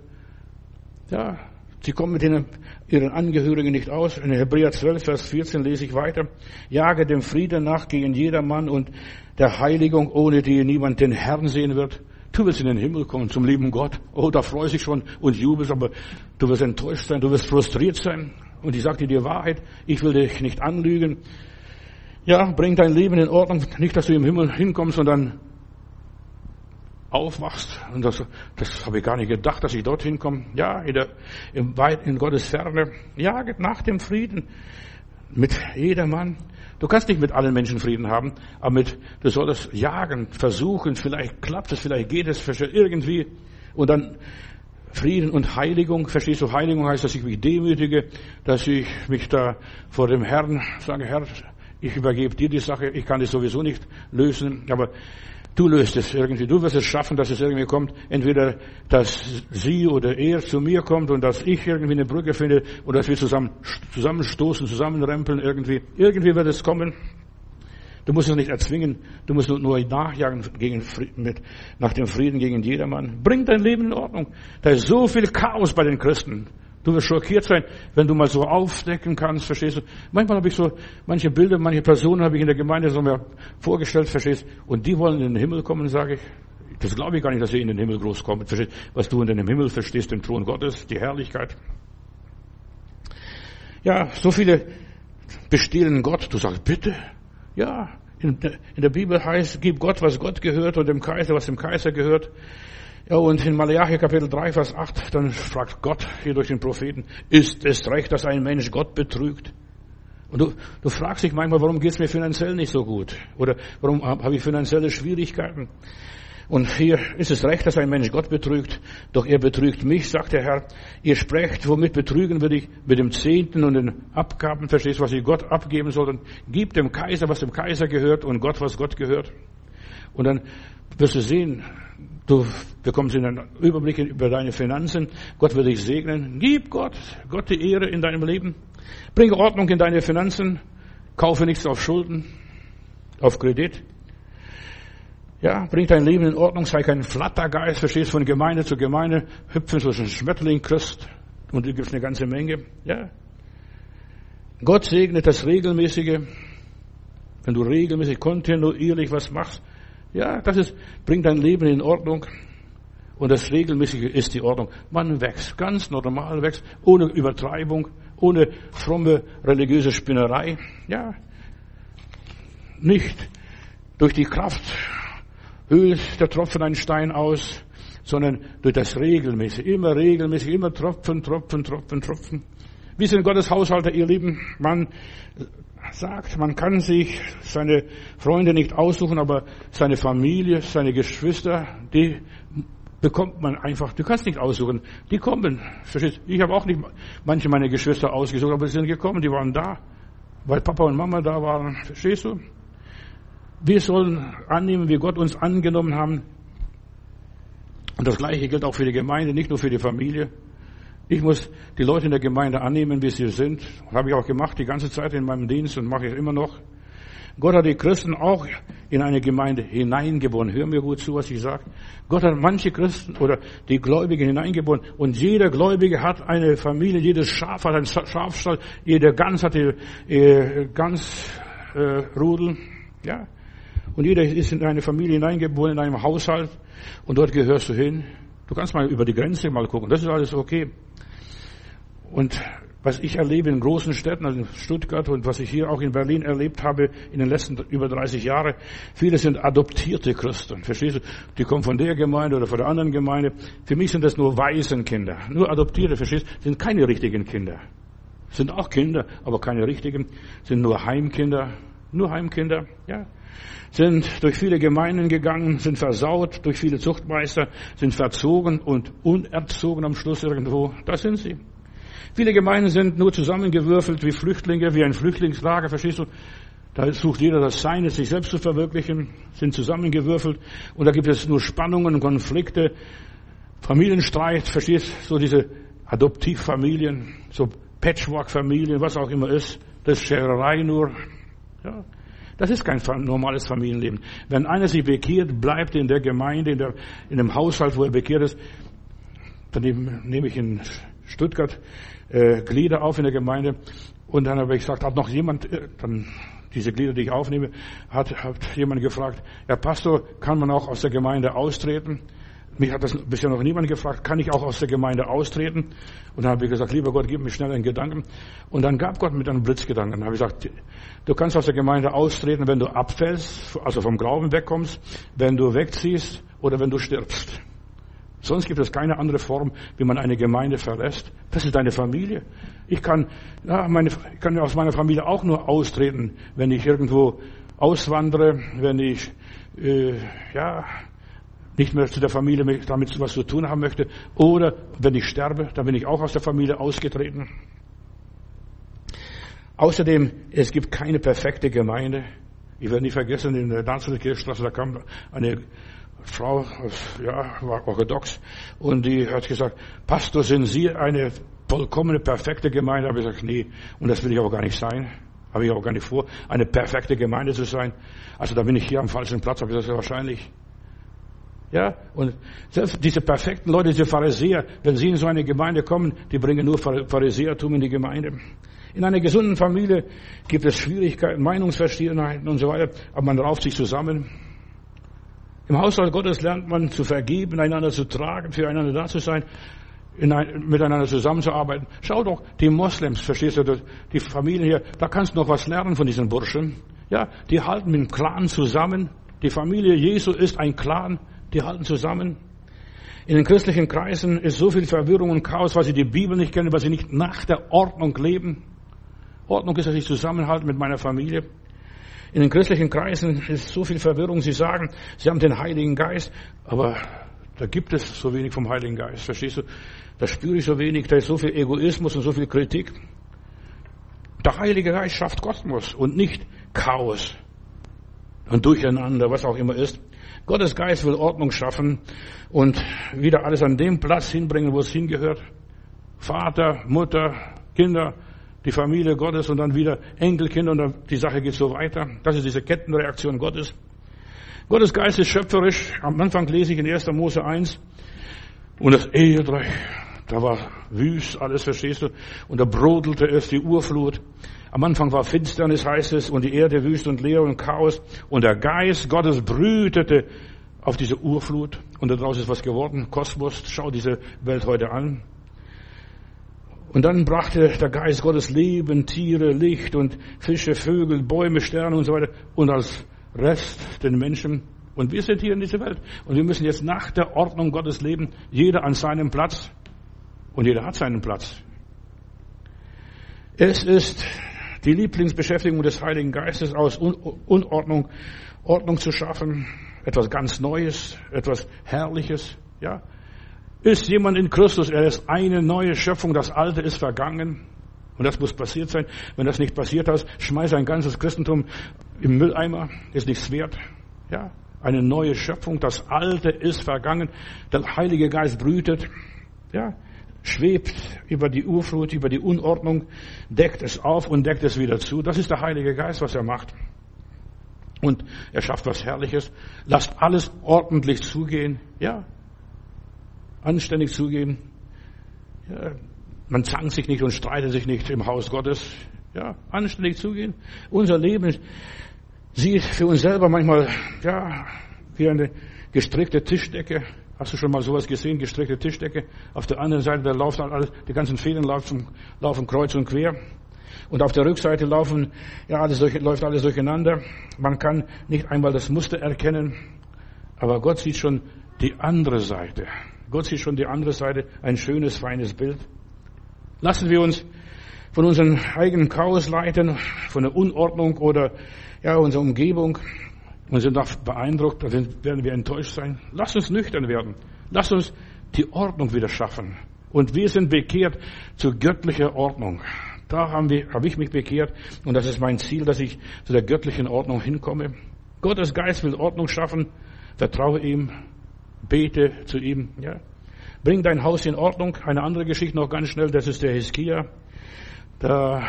Ja, sie kommen mit ihren, ihren Angehörigen nicht aus. In Hebräer 12, Vers 14 lese ich weiter. Jage dem Frieden nach gegen jedermann und der Heiligung, ohne die niemand den Herrn sehen wird. Du willst in den Himmel kommen zum lieben Gott. Oh, da freust dich schon und jubelst, aber du wirst enttäuscht sein, du wirst frustriert sein. Und ich sage dir Wahrheit, ich will dich nicht anlügen. Ja, bring dein Leben in Ordnung. Nicht, dass du im Himmel hinkommst dann aufwachst. Und das, das habe ich gar nicht gedacht, dass ich dorthin komme. Ja, in, der, in, weit, in Gottes Ferne. Ja, nach dem Frieden mit jedermann. Du kannst nicht mit allen Menschen Frieden haben, aber mit, du solltest jagen, versuchen, vielleicht klappt es, vielleicht geht es, irgendwie. Und dann Frieden und Heiligung, verstehst du? Heiligung heißt, dass ich mich demütige, dass ich mich da vor dem Herrn sage, Herr, ich übergebe dir die Sache, ich kann es sowieso nicht lösen, aber du löst es irgendwie, du wirst es schaffen, dass es irgendwie kommt, entweder, dass sie oder er zu mir kommt und dass ich irgendwie eine Brücke finde oder dass wir zusammen, zusammenstoßen, zusammenrempeln irgendwie. Irgendwie wird es kommen. Du musst es nicht erzwingen, du musst nur nachjagen gegen, mit, nach dem Frieden gegen jedermann. Bring dein Leben in Ordnung. Da ist so viel Chaos bei den Christen. Du wirst schockiert sein, wenn du mal so aufdecken kannst, verstehst du? Manchmal habe ich so manche Bilder, manche Personen habe ich in der Gemeinde so mir vorgestellt, verstehst du? Und die wollen in den Himmel kommen, sage ich. Das glaube ich gar nicht, dass sie in den Himmel groß kommen. Verstehst? Was du in den Himmel verstehst, den Thron Gottes, die Herrlichkeit. Ja, so viele bestehlen Gott. Du sagst, bitte. Ja, in der Bibel heißt, gib Gott, was Gott gehört und dem Kaiser, was dem Kaiser gehört. Ja, und in Malachi Kapitel 3, Vers 8, dann fragt Gott hier durch den Propheten, ist es recht, dass ein Mensch Gott betrügt? Und du, du fragst dich manchmal, warum geht es mir finanziell nicht so gut? Oder warum habe ich finanzielle Schwierigkeiten? Und hier ist es recht, dass ein Mensch Gott betrügt, doch er betrügt mich, sagt der Herr. Ihr sprecht, womit betrügen will ich? Mit dem Zehnten und den Abgaben, verstehst, was ich Gott abgeben soll. Und gib dem Kaiser, was dem Kaiser gehört und Gott, was Gott gehört. Und dann wirst du sehen, du bekommst einen Überblick über deine Finanzen. Gott wird dich segnen. Gib Gott, Gott die Ehre in deinem Leben. Bring Ordnung in deine Finanzen. Kaufe nichts auf Schulden, auf Kredit. Ja, bring dein Leben in Ordnung, sei kein Flattergeist, verstehst von Gemeinde zu Gemeinde, hüpfen ein Schmetterling Christ und du gibst eine ganze Menge. Ja. Gott segnet das Regelmäßige. Wenn du regelmäßig kontinuierlich was machst, ja, das ist, bringt dein Leben in Ordnung. Und das Regelmäßige ist die Ordnung. Man wächst, ganz normal wächst, ohne Übertreibung, ohne fromme religiöse Spinnerei. Ja, nicht durch die Kraft höhlt der Tropfen einen Stein aus, sondern durch das Regelmäßige, immer regelmäßig, immer Tropfen, Tropfen, Tropfen, Tropfen. Wie sind Gottes Haushalter, ihr Lieben? Man sagt, man kann sich seine Freunde nicht aussuchen, aber seine Familie, seine Geschwister, die bekommt man einfach, du kannst nicht aussuchen, die kommen. Verstehst? Ich habe auch nicht manche meiner Geschwister ausgesucht, aber sie sind gekommen, die waren da, weil Papa und Mama da waren. Verstehst du? Wir sollen annehmen, wie Gott uns angenommen haben. Und das Gleiche gilt auch für die Gemeinde, nicht nur für die Familie. Ich muss die Leute in der Gemeinde annehmen, wie sie sind. Habe ich auch gemacht die ganze Zeit in meinem Dienst und mache ich immer noch. Gott hat die Christen auch in eine Gemeinde hineingeboren. Hör mir gut zu, was ich sage. Gott hat manche Christen oder die Gläubigen hineingeboren. Und jeder Gläubige hat eine Familie, jedes Schaf hat einen Schafstall, jeder Gans hat die äh, Gansrudel. Äh, ja. Und jeder ist in eine Familie hineingeboren, in einem Haushalt. Und dort gehörst du hin. Du kannst mal über die Grenze mal gucken. Das ist alles okay. Und was ich erlebe in großen Städten, also in Stuttgart und was ich hier auch in Berlin erlebt habe in den letzten über 30 Jahren, viele sind adoptierte Christen. Verstehst du? Die kommen von der Gemeinde oder von der anderen Gemeinde. Für mich sind das nur Waisenkinder. Nur adoptierte, verstehst du? Sind keine richtigen Kinder. Sind auch Kinder, aber keine richtigen. Sind nur Heimkinder. Nur Heimkinder, ja. Sind durch viele Gemeinden gegangen, sind versaut durch viele Zuchtmeister, sind verzogen und unerzogen am Schluss irgendwo. Das sind sie. Viele Gemeinden sind nur zusammengewürfelt wie Flüchtlinge, wie ein Flüchtlingslager, verstehst du? Da sucht jeder das Seine, sich selbst zu verwirklichen, sind zusammengewürfelt und da gibt es nur Spannungen Konflikte, Familienstreit, verstehst du? So diese Adoptivfamilien, so Patchwork-Familien, was auch immer ist. Das ist Schererei nur. Ja. Das ist kein normales Familienleben. Wenn einer sich bekehrt, bleibt in der Gemeinde, in, der, in dem Haushalt, wo er bekehrt ist, dann nehme ich in Stuttgart äh, Glieder auf in der Gemeinde und dann habe ich gesagt, hat noch jemand, äh, dann diese Glieder, die ich aufnehme, hat, hat jemand gefragt, Herr Pastor, kann man auch aus der Gemeinde austreten? Mich hat das bisher noch niemand gefragt, kann ich auch aus der Gemeinde austreten? Und dann habe ich gesagt, lieber Gott, gib mir schnell einen Gedanken. Und dann gab Gott mit einem Blitzgedanken. Dann habe ich gesagt, du kannst aus der Gemeinde austreten, wenn du abfällst, also vom Glauben wegkommst, wenn du wegziehst oder wenn du stirbst. Sonst gibt es keine andere Form, wie man eine Gemeinde verlässt. Das ist deine Familie. Ich kann, ja, meine, ich kann aus meiner Familie auch nur austreten, wenn ich irgendwo auswandere, wenn ich, äh, ja, nicht mehr zu der Familie damit was zu tun haben möchte. Oder wenn ich sterbe, dann bin ich auch aus der Familie ausgetreten. Außerdem, es gibt keine perfekte Gemeinde. Ich werde nie vergessen, in der Danzigkirchstraße, da kam eine Frau, ja, war orthodox, und die hat gesagt, Pastor, sind Sie eine vollkommene, perfekte Gemeinde? Habe ich gesagt, nee, und das will ich auch gar nicht sein. Habe ich auch gar nicht vor, eine perfekte Gemeinde zu sein. Also da bin ich hier am falschen Platz, habe ich gesagt, wahrscheinlich. Ja, und diese perfekten Leute, diese Pharisäer, wenn sie in so eine Gemeinde kommen, die bringen nur Pharisäertum in die Gemeinde. In einer gesunden Familie gibt es Schwierigkeiten, Meinungsverschiedenheiten und so weiter, aber man rauft sich zusammen. Im Haushalt Gottes lernt man zu vergeben, einander zu tragen, füreinander da zu sein, ein, miteinander zusammenzuarbeiten. Schau doch, die Moslems, verstehst du, die Familie hier, da kannst du noch was lernen von diesen Burschen. Ja, die halten mit dem Clan zusammen. Die Familie Jesu ist ein Clan die halten zusammen. In den christlichen Kreisen ist so viel Verwirrung und Chaos, weil sie die Bibel nicht kennen, weil sie nicht nach der Ordnung leben. Ordnung ist, dass ich zusammenhalte mit meiner Familie. In den christlichen Kreisen ist so viel Verwirrung. Sie sagen, sie haben den Heiligen Geist, aber da gibt es so wenig vom Heiligen Geist. Verstehst du? Da spüre ich so wenig, da ist so viel Egoismus und so viel Kritik. Der Heilige Geist schafft Kosmos und nicht Chaos und Durcheinander, was auch immer ist. Gottes Geist will Ordnung schaffen und wieder alles an dem Platz hinbringen, wo es hingehört. Vater, Mutter, Kinder, die Familie Gottes und dann wieder Enkelkinder und die Sache geht so weiter. Das ist diese Kettenreaktion Gottes. Gottes Geist ist schöpferisch. Am Anfang lese ich in 1. Mose 1 und das Erdreich, da war wüst alles, verstehst du? Und da brodelte es die Urflut. Am Anfang war Finsternis, heißt es, und die Erde wüst und leer und Chaos. Und der Geist Gottes brütete auf diese Urflut. Und daraus ist was geworden. Kosmos, schau diese Welt heute an. Und dann brachte der Geist Gottes Leben, Tiere, Licht und Fische, Vögel, Bäume, Sterne und so weiter. Und als Rest den Menschen. Und wir sind hier in dieser Welt. Und wir müssen jetzt nach der Ordnung Gottes leben. Jeder an seinem Platz. Und jeder hat seinen Platz. Es ist die Lieblingsbeschäftigung des Heiligen Geistes aus Unordnung, Ordnung zu schaffen, etwas ganz Neues, etwas Herrliches, ja. Ist jemand in Christus, er ist eine neue Schöpfung, das Alte ist vergangen. Und das muss passiert sein. Wenn das nicht passiert ist, schmeiß ein ganzes Christentum im Mülleimer, ist nichts wert. Ja, eine neue Schöpfung, das Alte ist vergangen, der Heilige Geist brütet. Ja, schwebt über die Urflut, über die Unordnung, deckt es auf und deckt es wieder zu. Das ist der Heilige Geist, was er macht. Und er schafft was Herrliches. Lasst alles ordentlich zugehen. Ja. Anständig zugehen. Ja. Man zankt sich nicht und streitet sich nicht im Haus Gottes. Ja. Anständig zugehen. Unser Leben sieht für uns selber manchmal, ja, wie eine gestrickte Tischdecke Hast du schon mal sowas gesehen? Gestreckte Tischdecke. Auf der anderen Seite, da laufen alles, die ganzen Fäden laufen, laufen kreuz und quer. Und auf der Rückseite laufen, ja, alles durch, läuft alles durcheinander. Man kann nicht einmal das Muster erkennen. Aber Gott sieht schon die andere Seite. Gott sieht schon die andere Seite. Ein schönes, feines Bild. Lassen wir uns von unserem eigenen Chaos leiten, von der Unordnung oder, ja, unserer Umgebung und sind auch beeindruckt, dann werden wir enttäuscht sein. Lass uns nüchtern werden. Lass uns die Ordnung wieder schaffen. Und wir sind bekehrt zur göttlichen Ordnung. Da habe ich mich bekehrt und das ist mein Ziel, dass ich zu der göttlichen Ordnung hinkomme. Gottes Geist will Ordnung schaffen. Vertraue ihm, bete zu ihm. Ja. bring dein Haus in Ordnung. Eine andere Geschichte noch ganz schnell, das ist der Hiskia. Da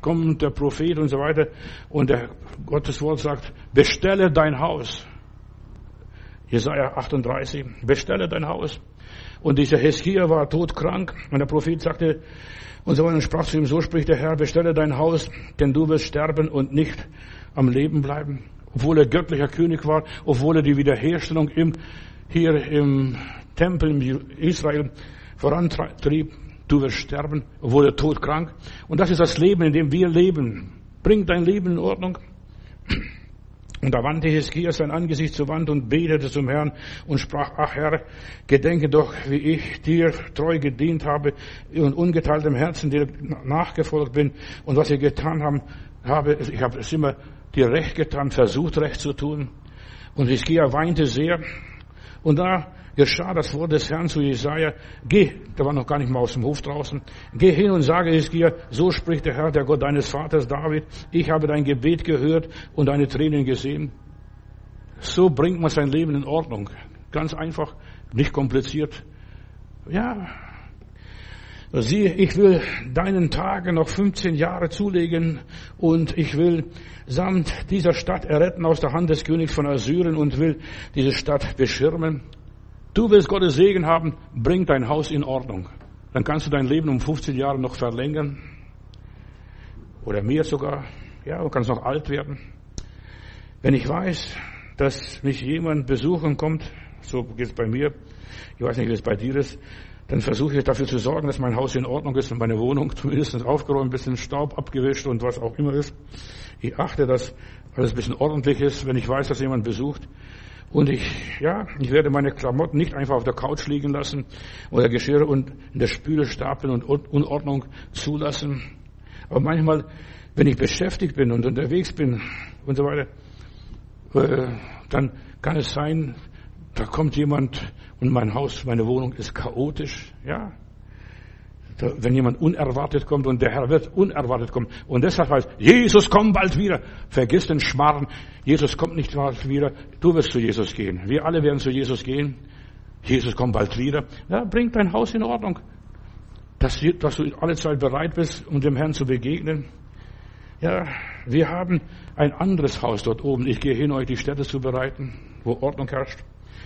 kommt der Prophet und so weiter und der Gottes Wort sagt, bestelle dein Haus. Jesaja 38, bestelle dein Haus. Und dieser Hiskia war todkrank und der Prophet sagte, und so weiter sprach zu ihm, so spricht der Herr, bestelle dein Haus, denn du wirst sterben und nicht am Leben bleiben. Obwohl er göttlicher König war, obwohl er die Wiederherstellung im, hier im Tempel in Israel vorantrieb, du wirst sterben, er todkrank. Und das ist das Leben, in dem wir leben. Bring dein Leben in Ordnung. Und da wandte Hiskia sein Angesicht zur Wand und betete zum Herrn und sprach, ach Herr, gedenke doch, wie ich dir treu gedient habe und ungeteiltem Herzen dir nachgefolgt bin und was ich getan haben, habe, ich habe es immer dir recht getan, versucht recht zu tun. Und Hiskia weinte sehr. Und da geschah das Wort des Herrn zu Jesaja, geh, der war noch gar nicht mal aus dem Hof draußen, geh hin und sage Hiskia, so spricht der Herr, der Gott deines Vaters David, ich habe dein Gebet gehört und deine Tränen gesehen. So bringt man sein Leben in Ordnung. Ganz einfach, nicht kompliziert. Ja, Siehe, ich will deinen Tagen noch 15 Jahre zulegen und ich will samt dieser Stadt erretten aus der Hand des Königs von Assyrien und will diese Stadt beschirmen. Du willst Gottes Segen haben, bring dein Haus in Ordnung. Dann kannst du dein Leben um 15 Jahre noch verlängern. Oder mehr sogar. Ja, du kannst noch alt werden. Wenn ich weiß, dass mich jemand besuchen kommt, so geht es bei mir, ich weiß nicht, wie es bei dir ist, dann versuche ich dafür zu sorgen, dass mein Haus in Ordnung ist und meine Wohnung zumindest aufgeräumt, ein bisschen Staub abgewischt und was auch immer ist. Ich achte, dass alles ein bisschen ordentlich ist, wenn ich weiß, dass jemand besucht. Und ich, ja, ich werde meine Klamotten nicht einfach auf der Couch liegen lassen oder Geschirr und in der Spüle stapeln und Unordnung zulassen. Aber manchmal, wenn ich beschäftigt bin und unterwegs bin und so weiter, äh, dann kann es sein, da kommt jemand und mein Haus, meine Wohnung ist chaotisch, ja. Wenn jemand unerwartet kommt und der Herr wird unerwartet kommen. Und deshalb heißt, Jesus kommt bald wieder. Vergiss den Schmarrn. Jesus kommt nicht bald wieder. Du wirst zu Jesus gehen. Wir alle werden zu Jesus gehen. Jesus kommt bald wieder. Ja, bring dein Haus in Ordnung. Dass, dass du alle Zeit bereit bist, um dem Herrn zu begegnen. Ja, wir haben ein anderes Haus dort oben. Ich gehe hin, euch die Städte zu bereiten, wo Ordnung herrscht.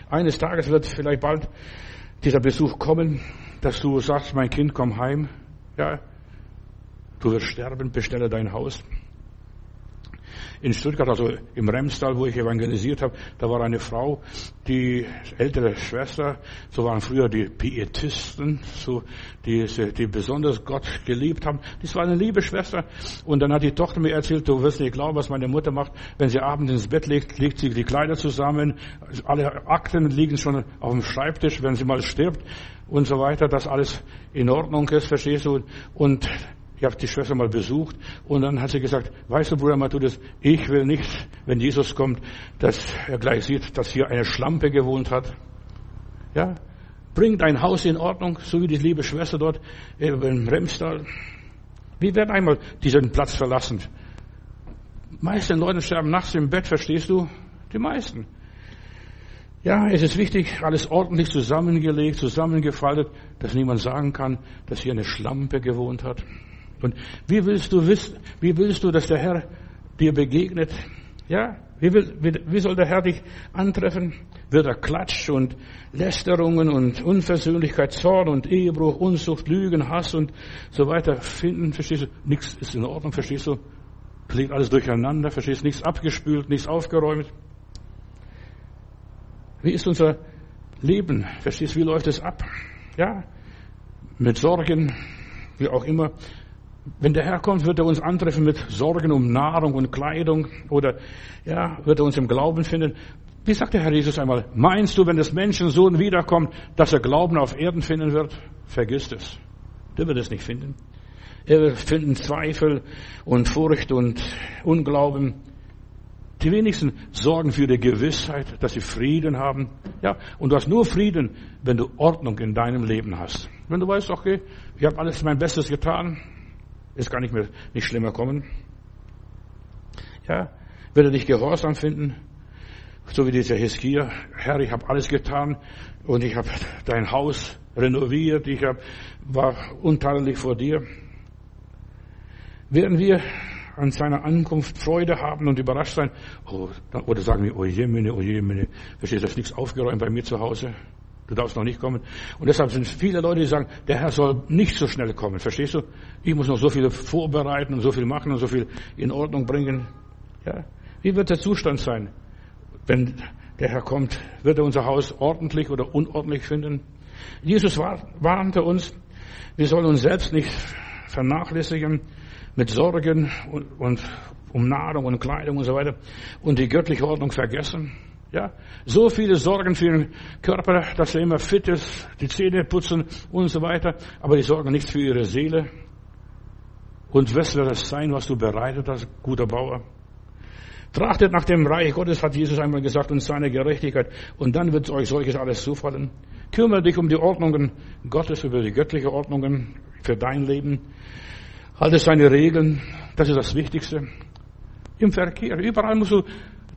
Eines Tages wird vielleicht bald dieser Besuch kommen, dass du sagst, mein Kind, komm heim. Ja, du wirst sterben, bestelle dein Haus in Stuttgart, also im Remstal, wo ich evangelisiert habe, da war eine Frau, die ältere Schwester, so waren früher die Pietisten, so die, die besonders Gott geliebt haben. Das war eine liebe Schwester. Und dann hat die Tochter mir erzählt, du wirst nicht glauben, was meine Mutter macht. Wenn sie abends ins Bett legt, legt sie die Kleider zusammen. Alle Akten liegen schon auf dem Schreibtisch, wenn sie mal stirbt und so weiter, dass alles in Ordnung ist, verstehst du? Und ich habe die Schwester mal besucht und dann hat sie gesagt, weißt du, Bruder Matthäus, ich will nicht, wenn Jesus kommt, dass er gleich sieht, dass hier eine Schlampe gewohnt hat. Ja, bring dein Haus in Ordnung, so wie die liebe Schwester dort im Remstal. Wir werden einmal diesen Platz verlassen. Die meisten Leute sterben nachts im Bett, verstehst du? Die meisten. Ja, es ist wichtig, alles ordentlich zusammengelegt, zusammengefaltet, dass niemand sagen kann, dass hier eine Schlampe gewohnt hat. Und wie willst du wissen, wie willst du, dass der Herr dir begegnet? Ja, wie, will, wie, wie soll der Herr dich antreffen? Wird er Klatsch und Lästerungen und Unversöhnlichkeit, Zorn und Ehebruch, Unzucht, Lügen, Hass und so weiter finden? Verstehst du? Nichts ist in Ordnung, verstehst du? Liegt alles durcheinander, verstehst du? Nichts abgespült, nichts aufgeräumt. Wie ist unser Leben? Verstehst du? Wie läuft es ab? Ja, mit Sorgen, wie auch immer. Wenn der Herr kommt, wird er uns antreffen mit Sorgen um Nahrung und Kleidung oder ja, wird er uns im Glauben finden. Wie sagt der Herr Jesus einmal, meinst du, wenn des Menschensohn wiederkommt, dass er Glauben auf Erden finden wird? Vergiss es. Der wird es nicht finden. Er wird finden Zweifel und Furcht und Unglauben. Die wenigsten sorgen für die Gewissheit, dass sie Frieden haben. Ja, und du hast nur Frieden, wenn du Ordnung in deinem Leben hast. Wenn du weißt, okay, ich habe alles mein Bestes getan, es kann nicht mehr, nicht schlimmer kommen. Ja, wird er dich gehorsam finden? so wie dieser Hiskia, Herr, ich habe alles getan und ich habe dein Haus renoviert, ich hab, war untadelig vor dir. Werden wir an seiner Ankunft Freude haben und überrascht sein? Oh, oder sagen wir, oh jemine, oh jemine, verstehst du, ist nichts aufgeräumt bei mir zu Hause? Du darfst noch nicht kommen. Und deshalb sind viele Leute, die sagen, der Herr soll nicht so schnell kommen. Verstehst du? Ich muss noch so viel vorbereiten und so viel machen und so viel in Ordnung bringen. Ja. Wie wird der Zustand sein? Wenn der Herr kommt, wird er unser Haus ordentlich oder unordentlich finden? Jesus warnte uns, wir sollen uns selbst nicht vernachlässigen mit Sorgen und, und um Nahrung und Kleidung und so weiter und die göttliche Ordnung vergessen. Ja, so viele Sorgen für den Körper, dass er immer fit ist, die Zähne putzen und so weiter, aber die sorgen nicht für ihre Seele. Und was wird das sein, was du bereitet hast, guter Bauer? Trachtet nach dem Reich Gottes, hat Jesus einmal gesagt, und seine Gerechtigkeit. Und dann wird euch solches alles zufallen. Kümmere dich um die Ordnungen Gottes, über die göttliche Ordnungen für dein Leben. Halte seine Regeln. Das ist das Wichtigste. Im Verkehr. Überall musst du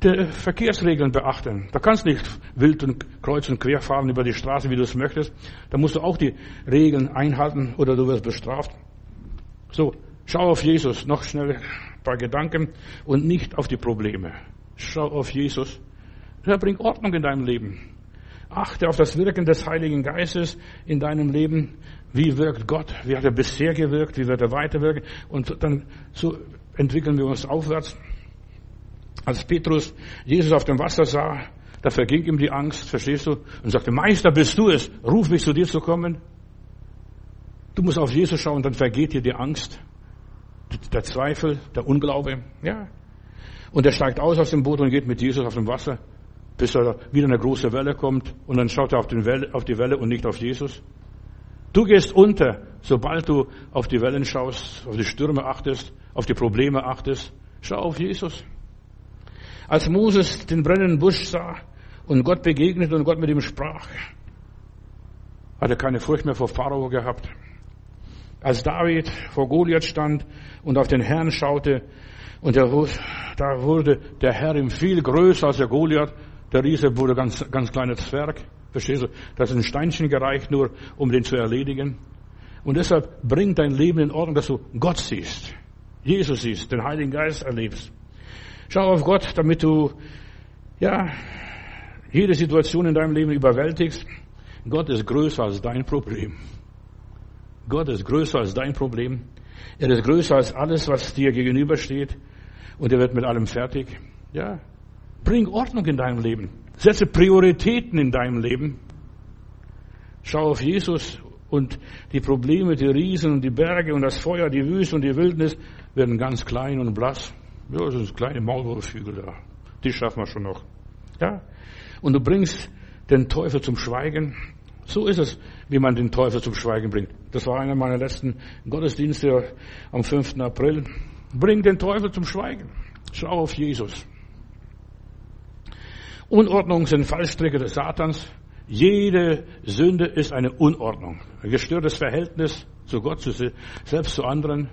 die Verkehrsregeln beachten. Da kannst du nicht wild und kreuz und quer fahren über die Straße, wie du es möchtest. Da musst du auch die Regeln einhalten oder du wirst bestraft. So, schau auf Jesus. Noch schnell paar Gedanken und nicht auf die Probleme. Schau auf Jesus. Er bringt Ordnung in deinem Leben. Achte auf das Wirken des Heiligen Geistes in deinem Leben. Wie wirkt Gott? Wie hat er bisher gewirkt? Wie wird er weiterwirken? Und dann so entwickeln wir uns aufwärts. Als Petrus Jesus auf dem Wasser sah, da verging ihm die Angst, verstehst du? Und sagte, Meister, bist du es? Ruf mich zu dir zu kommen. Du musst auf Jesus schauen, dann vergeht dir die Angst der Zweifel, der Unglaube, ja. Und er steigt aus aus dem Boot und geht mit Jesus auf dem Wasser, bis er wieder eine große Welle kommt und dann schaut er auf, Welle, auf die Welle und nicht auf Jesus. Du gehst unter, sobald du auf die Wellen schaust, auf die Stürme achtest, auf die Probleme achtest. Schau auf Jesus. Als Moses den brennenden Busch sah und Gott begegnet und Gott mit ihm sprach, hat er keine Furcht mehr vor Pharao gehabt. Als David vor Goliath stand und auf den Herrn schaute, und der, da wurde der Herr ihm viel größer als der Goliath. Der Riese wurde ganz, ganz kleiner Zwerg. Verstehst du? Das ist ein Steinchen gereicht nur, um den zu erledigen. Und deshalb bring dein Leben in Ordnung, dass du Gott siehst. Jesus siehst, den Heiligen Geist erlebst. Schau auf Gott, damit du, ja, jede Situation in deinem Leben überwältigst. Gott ist größer als dein Problem. Gott ist größer als dein Problem. Er ist größer als alles, was dir gegenübersteht. Und er wird mit allem fertig. Ja. Bring Ordnung in deinem Leben. Setze Prioritäten in deinem Leben. Schau auf Jesus und die Probleme, die Riesen und die Berge und das Feuer, die Wüste und die Wildnis werden ganz klein und blass. Ja, das sind kleine Maulwurfshügel da. Die schaffen wir schon noch. Ja. Und du bringst den Teufel zum Schweigen. So ist es, wie man den Teufel zum Schweigen bringt. Das war einer meiner letzten Gottesdienste am 5. April. Bring den Teufel zum Schweigen. Schau auf Jesus. Unordnung sind Fallstricke des Satans. Jede Sünde ist eine Unordnung. Ein gestörtes Verhältnis zu Gott, selbst zu anderen.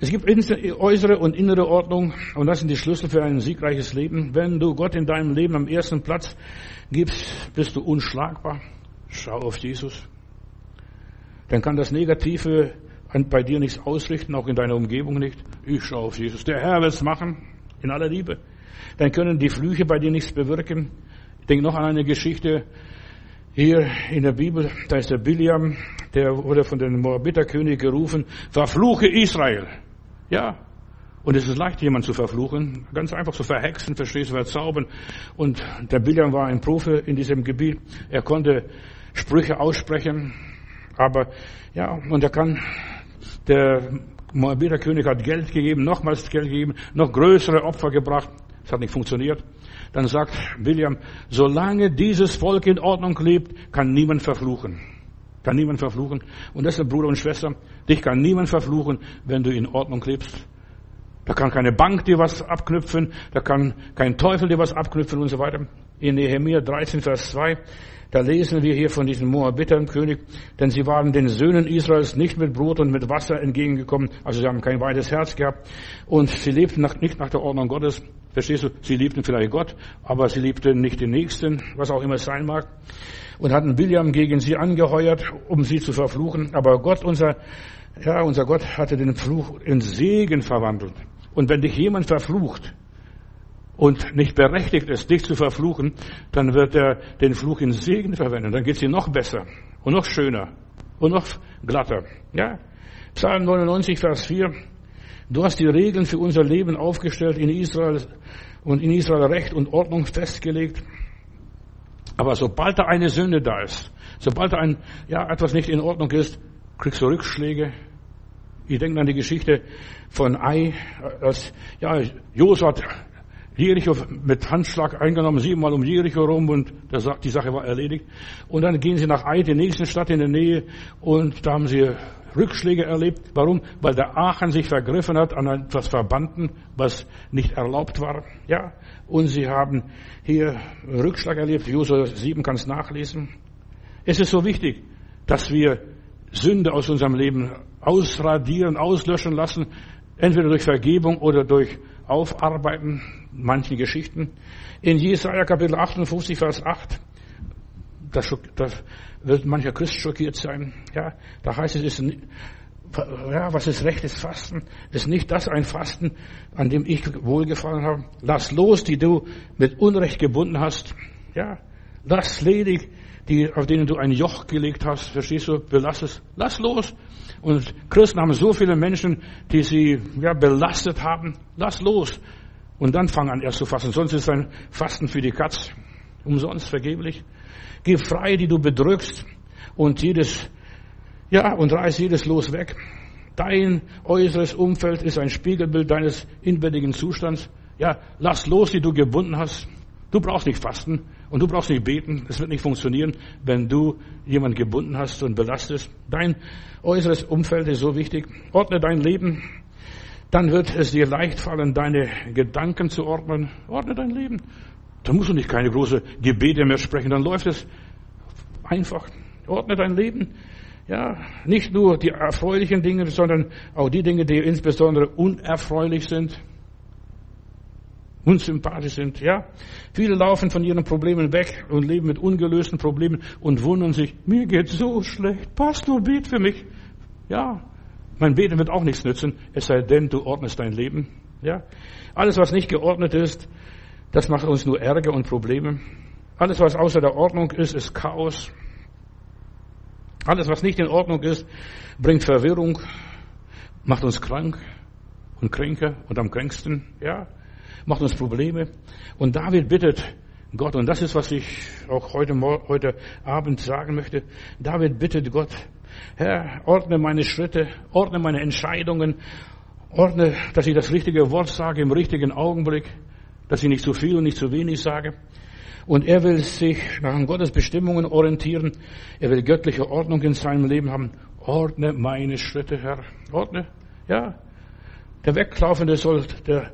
Es gibt äußere und innere Ordnung und das sind die Schlüssel für ein siegreiches Leben. Wenn du Gott in deinem Leben am ersten Platz gibst, bist du unschlagbar. Schau auf Jesus. Dann kann das Negative bei dir nichts ausrichten, auch in deiner Umgebung nicht. Ich schaue auf Jesus. Der Herr wird es machen, in aller Liebe. Dann können die Flüche bei dir nichts bewirken. Ich denke noch an eine Geschichte hier in der Bibel. Da ist der Biliam, der wurde von den Moabiterkönig gerufen, verfluche Israel. Ja. Und es ist leicht, jemanden zu verfluchen. Ganz einfach zu verhexen, verstehst du, verzaubern. Und der Biliam war ein Profi in diesem Gebiet. Er konnte Sprüche aussprechen. Aber, ja, und er kann, der Moabiter König hat Geld gegeben, nochmals Geld gegeben, noch größere Opfer gebracht. Es hat nicht funktioniert. Dann sagt William, solange dieses Volk in Ordnung lebt, kann niemand verfluchen. Kann niemand verfluchen. Und deshalb, Bruder und Schwester, dich kann niemand verfluchen, wenn du in Ordnung lebst. Da kann keine Bank dir was abknüpfen, da kann kein Teufel dir was abknüpfen und so weiter. In Nehemiah 13, Vers 2. Da lesen wir hier von diesem Moabitern König, denn sie waren den Söhnen Israels nicht mit Brot und mit Wasser entgegengekommen, also sie haben kein weites Herz gehabt und sie lebten nach, nicht nach der Ordnung Gottes. Verstehst du? Sie liebten vielleicht Gott, aber sie liebten nicht den Nächsten, was auch immer es sein mag. Und hatten William gegen sie angeheuert, um sie zu verfluchen. Aber Gott, unser, ja, unser Gott hatte den Fluch in Segen verwandelt. Und wenn dich jemand verflucht, und nicht berechtigt ist, dich zu verfluchen, dann wird er den Fluch in Segen verwenden. Dann geht es ihm noch besser und noch schöner und noch glatter. Ja? Psalm 99, Vers 4. Du hast die Regeln für unser Leben aufgestellt in Israel und in Israel Recht und Ordnung festgelegt. Aber sobald da eine Sünde da ist, sobald da ein, ja, etwas nicht in Ordnung ist, kriegst du Rückschläge. Ich denke an die Geschichte von Ai, als, ja, Josua Jericho mit Handschlag eingenommen, siebenmal um Jericho rum und die Sache war erledigt. Und dann gehen sie nach Eid, der nächsten Stadt in der Nähe, und da haben sie Rückschläge erlebt. Warum? Weil der Aachen sich vergriffen hat an etwas Verbanden, was nicht erlaubt war. Ja. Und sie haben hier Rückschlag erlebt. Josua 7 kann es nachlesen. Es ist so wichtig, dass wir Sünde aus unserem Leben ausradieren, auslöschen lassen, entweder durch Vergebung oder durch Aufarbeiten manche Geschichten. In Jesaja Kapitel 58, Vers 8, da, da wird mancher Christ schockiert sein. Ja, da heißt es, ist, ja, was ist rechtes Fasten? Ist nicht das ein Fasten, an dem ich wohlgefallen habe? Lass los, die du mit Unrecht gebunden hast. Ja, lass ledig, die, auf denen du ein Joch gelegt hast. Verstehst du? Belass es. Lass los. Und Christen haben so viele Menschen, die sie ja, belastet haben. Lass los. Und dann fang an erst zu fasten. Sonst ist ein Fasten für die Katz. Umsonst, vergeblich. Gib frei, die du bedrückst. Und jedes, ja, und reiß jedes Los weg. Dein äußeres Umfeld ist ein Spiegelbild deines inwendigen Zustands. Ja, lass los, die du gebunden hast. Du brauchst nicht fasten und du brauchst nicht beten. Es wird nicht funktionieren, wenn du jemanden gebunden hast und belastest. Dein äußeres Umfeld ist so wichtig. Ordne dein Leben dann wird es dir leicht fallen, deine Gedanken zu ordnen. Ordne dein Leben. Da musst du nicht keine große Gebete mehr sprechen, dann läuft es einfach. Ordne dein Leben. Ja, nicht nur die erfreulichen Dinge, sondern auch die Dinge, die insbesondere unerfreulich sind, unsympathisch sind, ja. Viele laufen von ihren Problemen weg und leben mit ungelösten Problemen und wundern sich, mir geht's so schlecht. Pastor, bet für mich. Ja, mein Beten wird auch nichts nützen, es sei denn, du ordnest dein Leben. Ja? Alles, was nicht geordnet ist, das macht uns nur Ärger und Probleme. Alles, was außer der Ordnung ist, ist Chaos. Alles, was nicht in Ordnung ist, bringt Verwirrung, macht uns krank und kränker und am kränksten, ja, macht uns Probleme. Und David bittet Gott, und das ist, was ich auch heute, heute Abend sagen möchte. David bittet Gott, Herr, ordne meine Schritte, ordne meine Entscheidungen, ordne, dass ich das richtige Wort sage im richtigen Augenblick, dass ich nicht zu viel und nicht zu wenig sage. Und er will sich nach Gottes Bestimmungen orientieren. Er will göttliche Ordnung in seinem Leben haben. Ordne meine Schritte, Herr. Ordne. Ja. Der Weglaufende soll der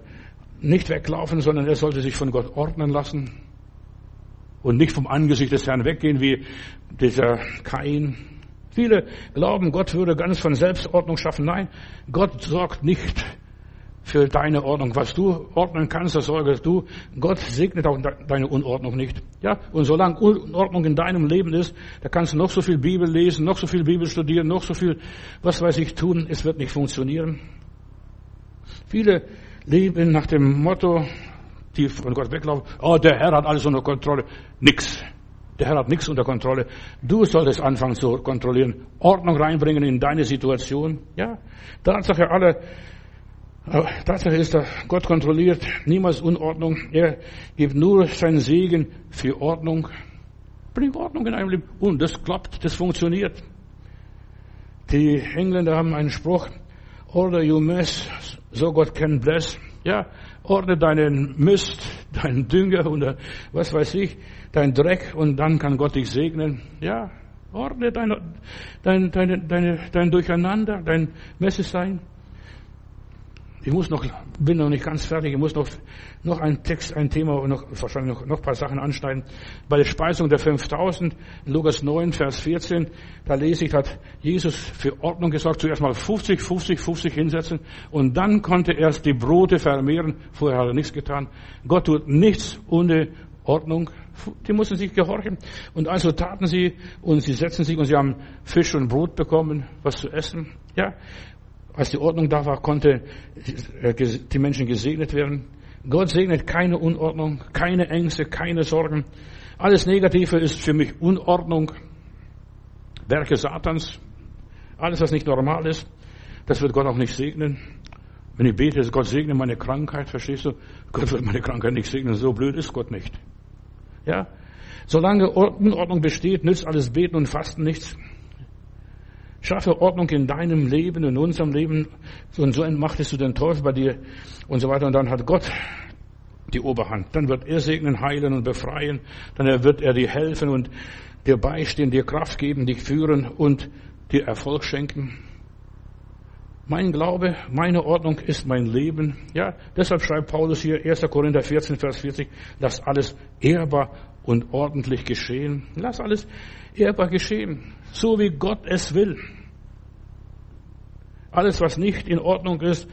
nicht weglaufen, sondern er sollte sich von Gott ordnen lassen und nicht vom Angesicht des Herrn weggehen wie dieser Kain. Viele glauben, Gott würde ganz von Selbstordnung schaffen. Nein, Gott sorgt nicht für deine Ordnung. Was du ordnen kannst, das sorgst du. Gott segnet auch deine Unordnung nicht. Ja, und solange Unordnung in deinem Leben ist, da kannst du noch so viel Bibel lesen, noch so viel Bibel studieren, noch so viel, was weiß ich, tun. Es wird nicht funktionieren. Viele leben nach dem Motto, die von Gott weglaufen, oh, der Herr hat alles unter Kontrolle. Nix. Der Herr hat nichts unter Kontrolle. Du solltest anfangen zu kontrollieren, Ordnung reinbringen in deine Situation. Ja, Tatsache alle, äh, Tatsache ist, Gott kontrolliert niemals Unordnung. Er gibt nur seinen Segen für Ordnung. Bring Ordnung in deinem Leben. Und das klappt, das funktioniert. Die Engländer haben einen Spruch, order you mess, so God can bless. Ja, ordne deinen Mist, deinen Dünger oder was weiß ich, dein Dreck und dann kann Gott dich segnen. Ja, ordne dein, dein, deine, deine, dein Durcheinander, dein Messesein. Ich muss noch, bin noch nicht ganz fertig, ich muss noch, noch ein Text, ein Thema und noch, wahrscheinlich noch, noch ein paar Sachen anschneiden. Bei der Speisung der 5000, Lukas 9, Vers 14, da lese ich, hat Jesus für Ordnung gesorgt, zuerst mal 50, 50, 50 hinsetzen und dann konnte er erst die Brote vermehren. Vorher hat er nichts getan. Gott tut nichts ohne Ordnung. Die mussten sich gehorchen. Und also taten sie und sie setzten sich und sie haben Fisch und Brot bekommen, was zu essen. Ja, als die Ordnung da war, konnte äh, die Menschen gesegnet werden. Gott segnet keine Unordnung, keine Ängste, keine Sorgen. Alles Negative ist für mich Unordnung, Werke Satans, alles, was nicht normal ist, das wird Gott auch nicht segnen. Wenn ich bete, Gott segne meine Krankheit, verstehst du? Gott wird meine Krankheit nicht segnen, so blöd ist Gott nicht. Ja? Solange Unordnung besteht, nützt alles Beten und Fasten nichts. Schaffe Ordnung in deinem Leben, in unserem Leben. Und so entmachtest du den Teufel bei dir und so weiter. Und dann hat Gott die Oberhand. Dann wird er segnen, heilen und befreien. Dann wird er dir helfen und dir beistehen, dir Kraft geben, dich führen und dir Erfolg schenken. Mein Glaube, meine Ordnung ist mein Leben. Ja, deshalb schreibt Paulus hier 1. Korinther 14, Vers 40, lass alles ehrbar und ordentlich geschehen. Lass alles ehrbar geschehen, so wie Gott es will. Alles, was nicht in Ordnung ist,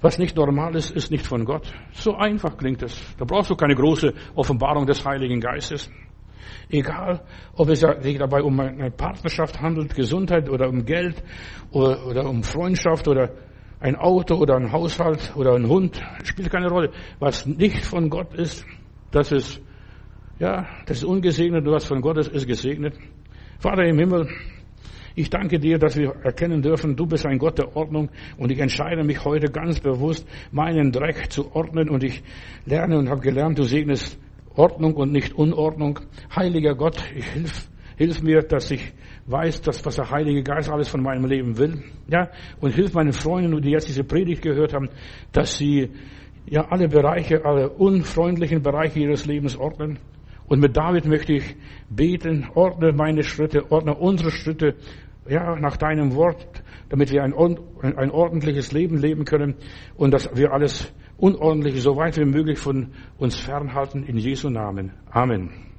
was nicht normal ist, ist nicht von Gott. So einfach klingt es. Da brauchst du keine große Offenbarung des Heiligen Geistes. Egal, ob es sich dabei um eine Partnerschaft handelt, Gesundheit oder um Geld oder, oder um Freundschaft oder ein Auto oder ein Haushalt oder ein Hund, spielt keine Rolle. Was nicht von Gott ist, das ist ja, das ist ungesegnet und was von Gott ist, ist gesegnet. Vater im Himmel, ich danke dir, dass wir erkennen dürfen, du bist ein Gott der Ordnung und ich entscheide mich heute ganz bewusst, meinen Dreck zu ordnen und ich lerne und habe gelernt, du segnest Ordnung und nicht Unordnung. Heiliger Gott, ich hilf, hilf mir, dass ich weiß, dass was der Heilige Geist alles von meinem Leben will. Ja, und hilf meinen Freunden, die jetzt diese Predigt gehört haben, dass sie ja alle Bereiche, alle unfreundlichen Bereiche ihres Lebens ordnen und mit David möchte ich beten, ordne meine Schritte, ordne unsere Schritte, ja, nach deinem Wort, damit wir ein, ein ordentliches Leben leben können und dass wir alles Unordentliche so weit wie möglich von uns fernhalten in Jesu Namen. Amen.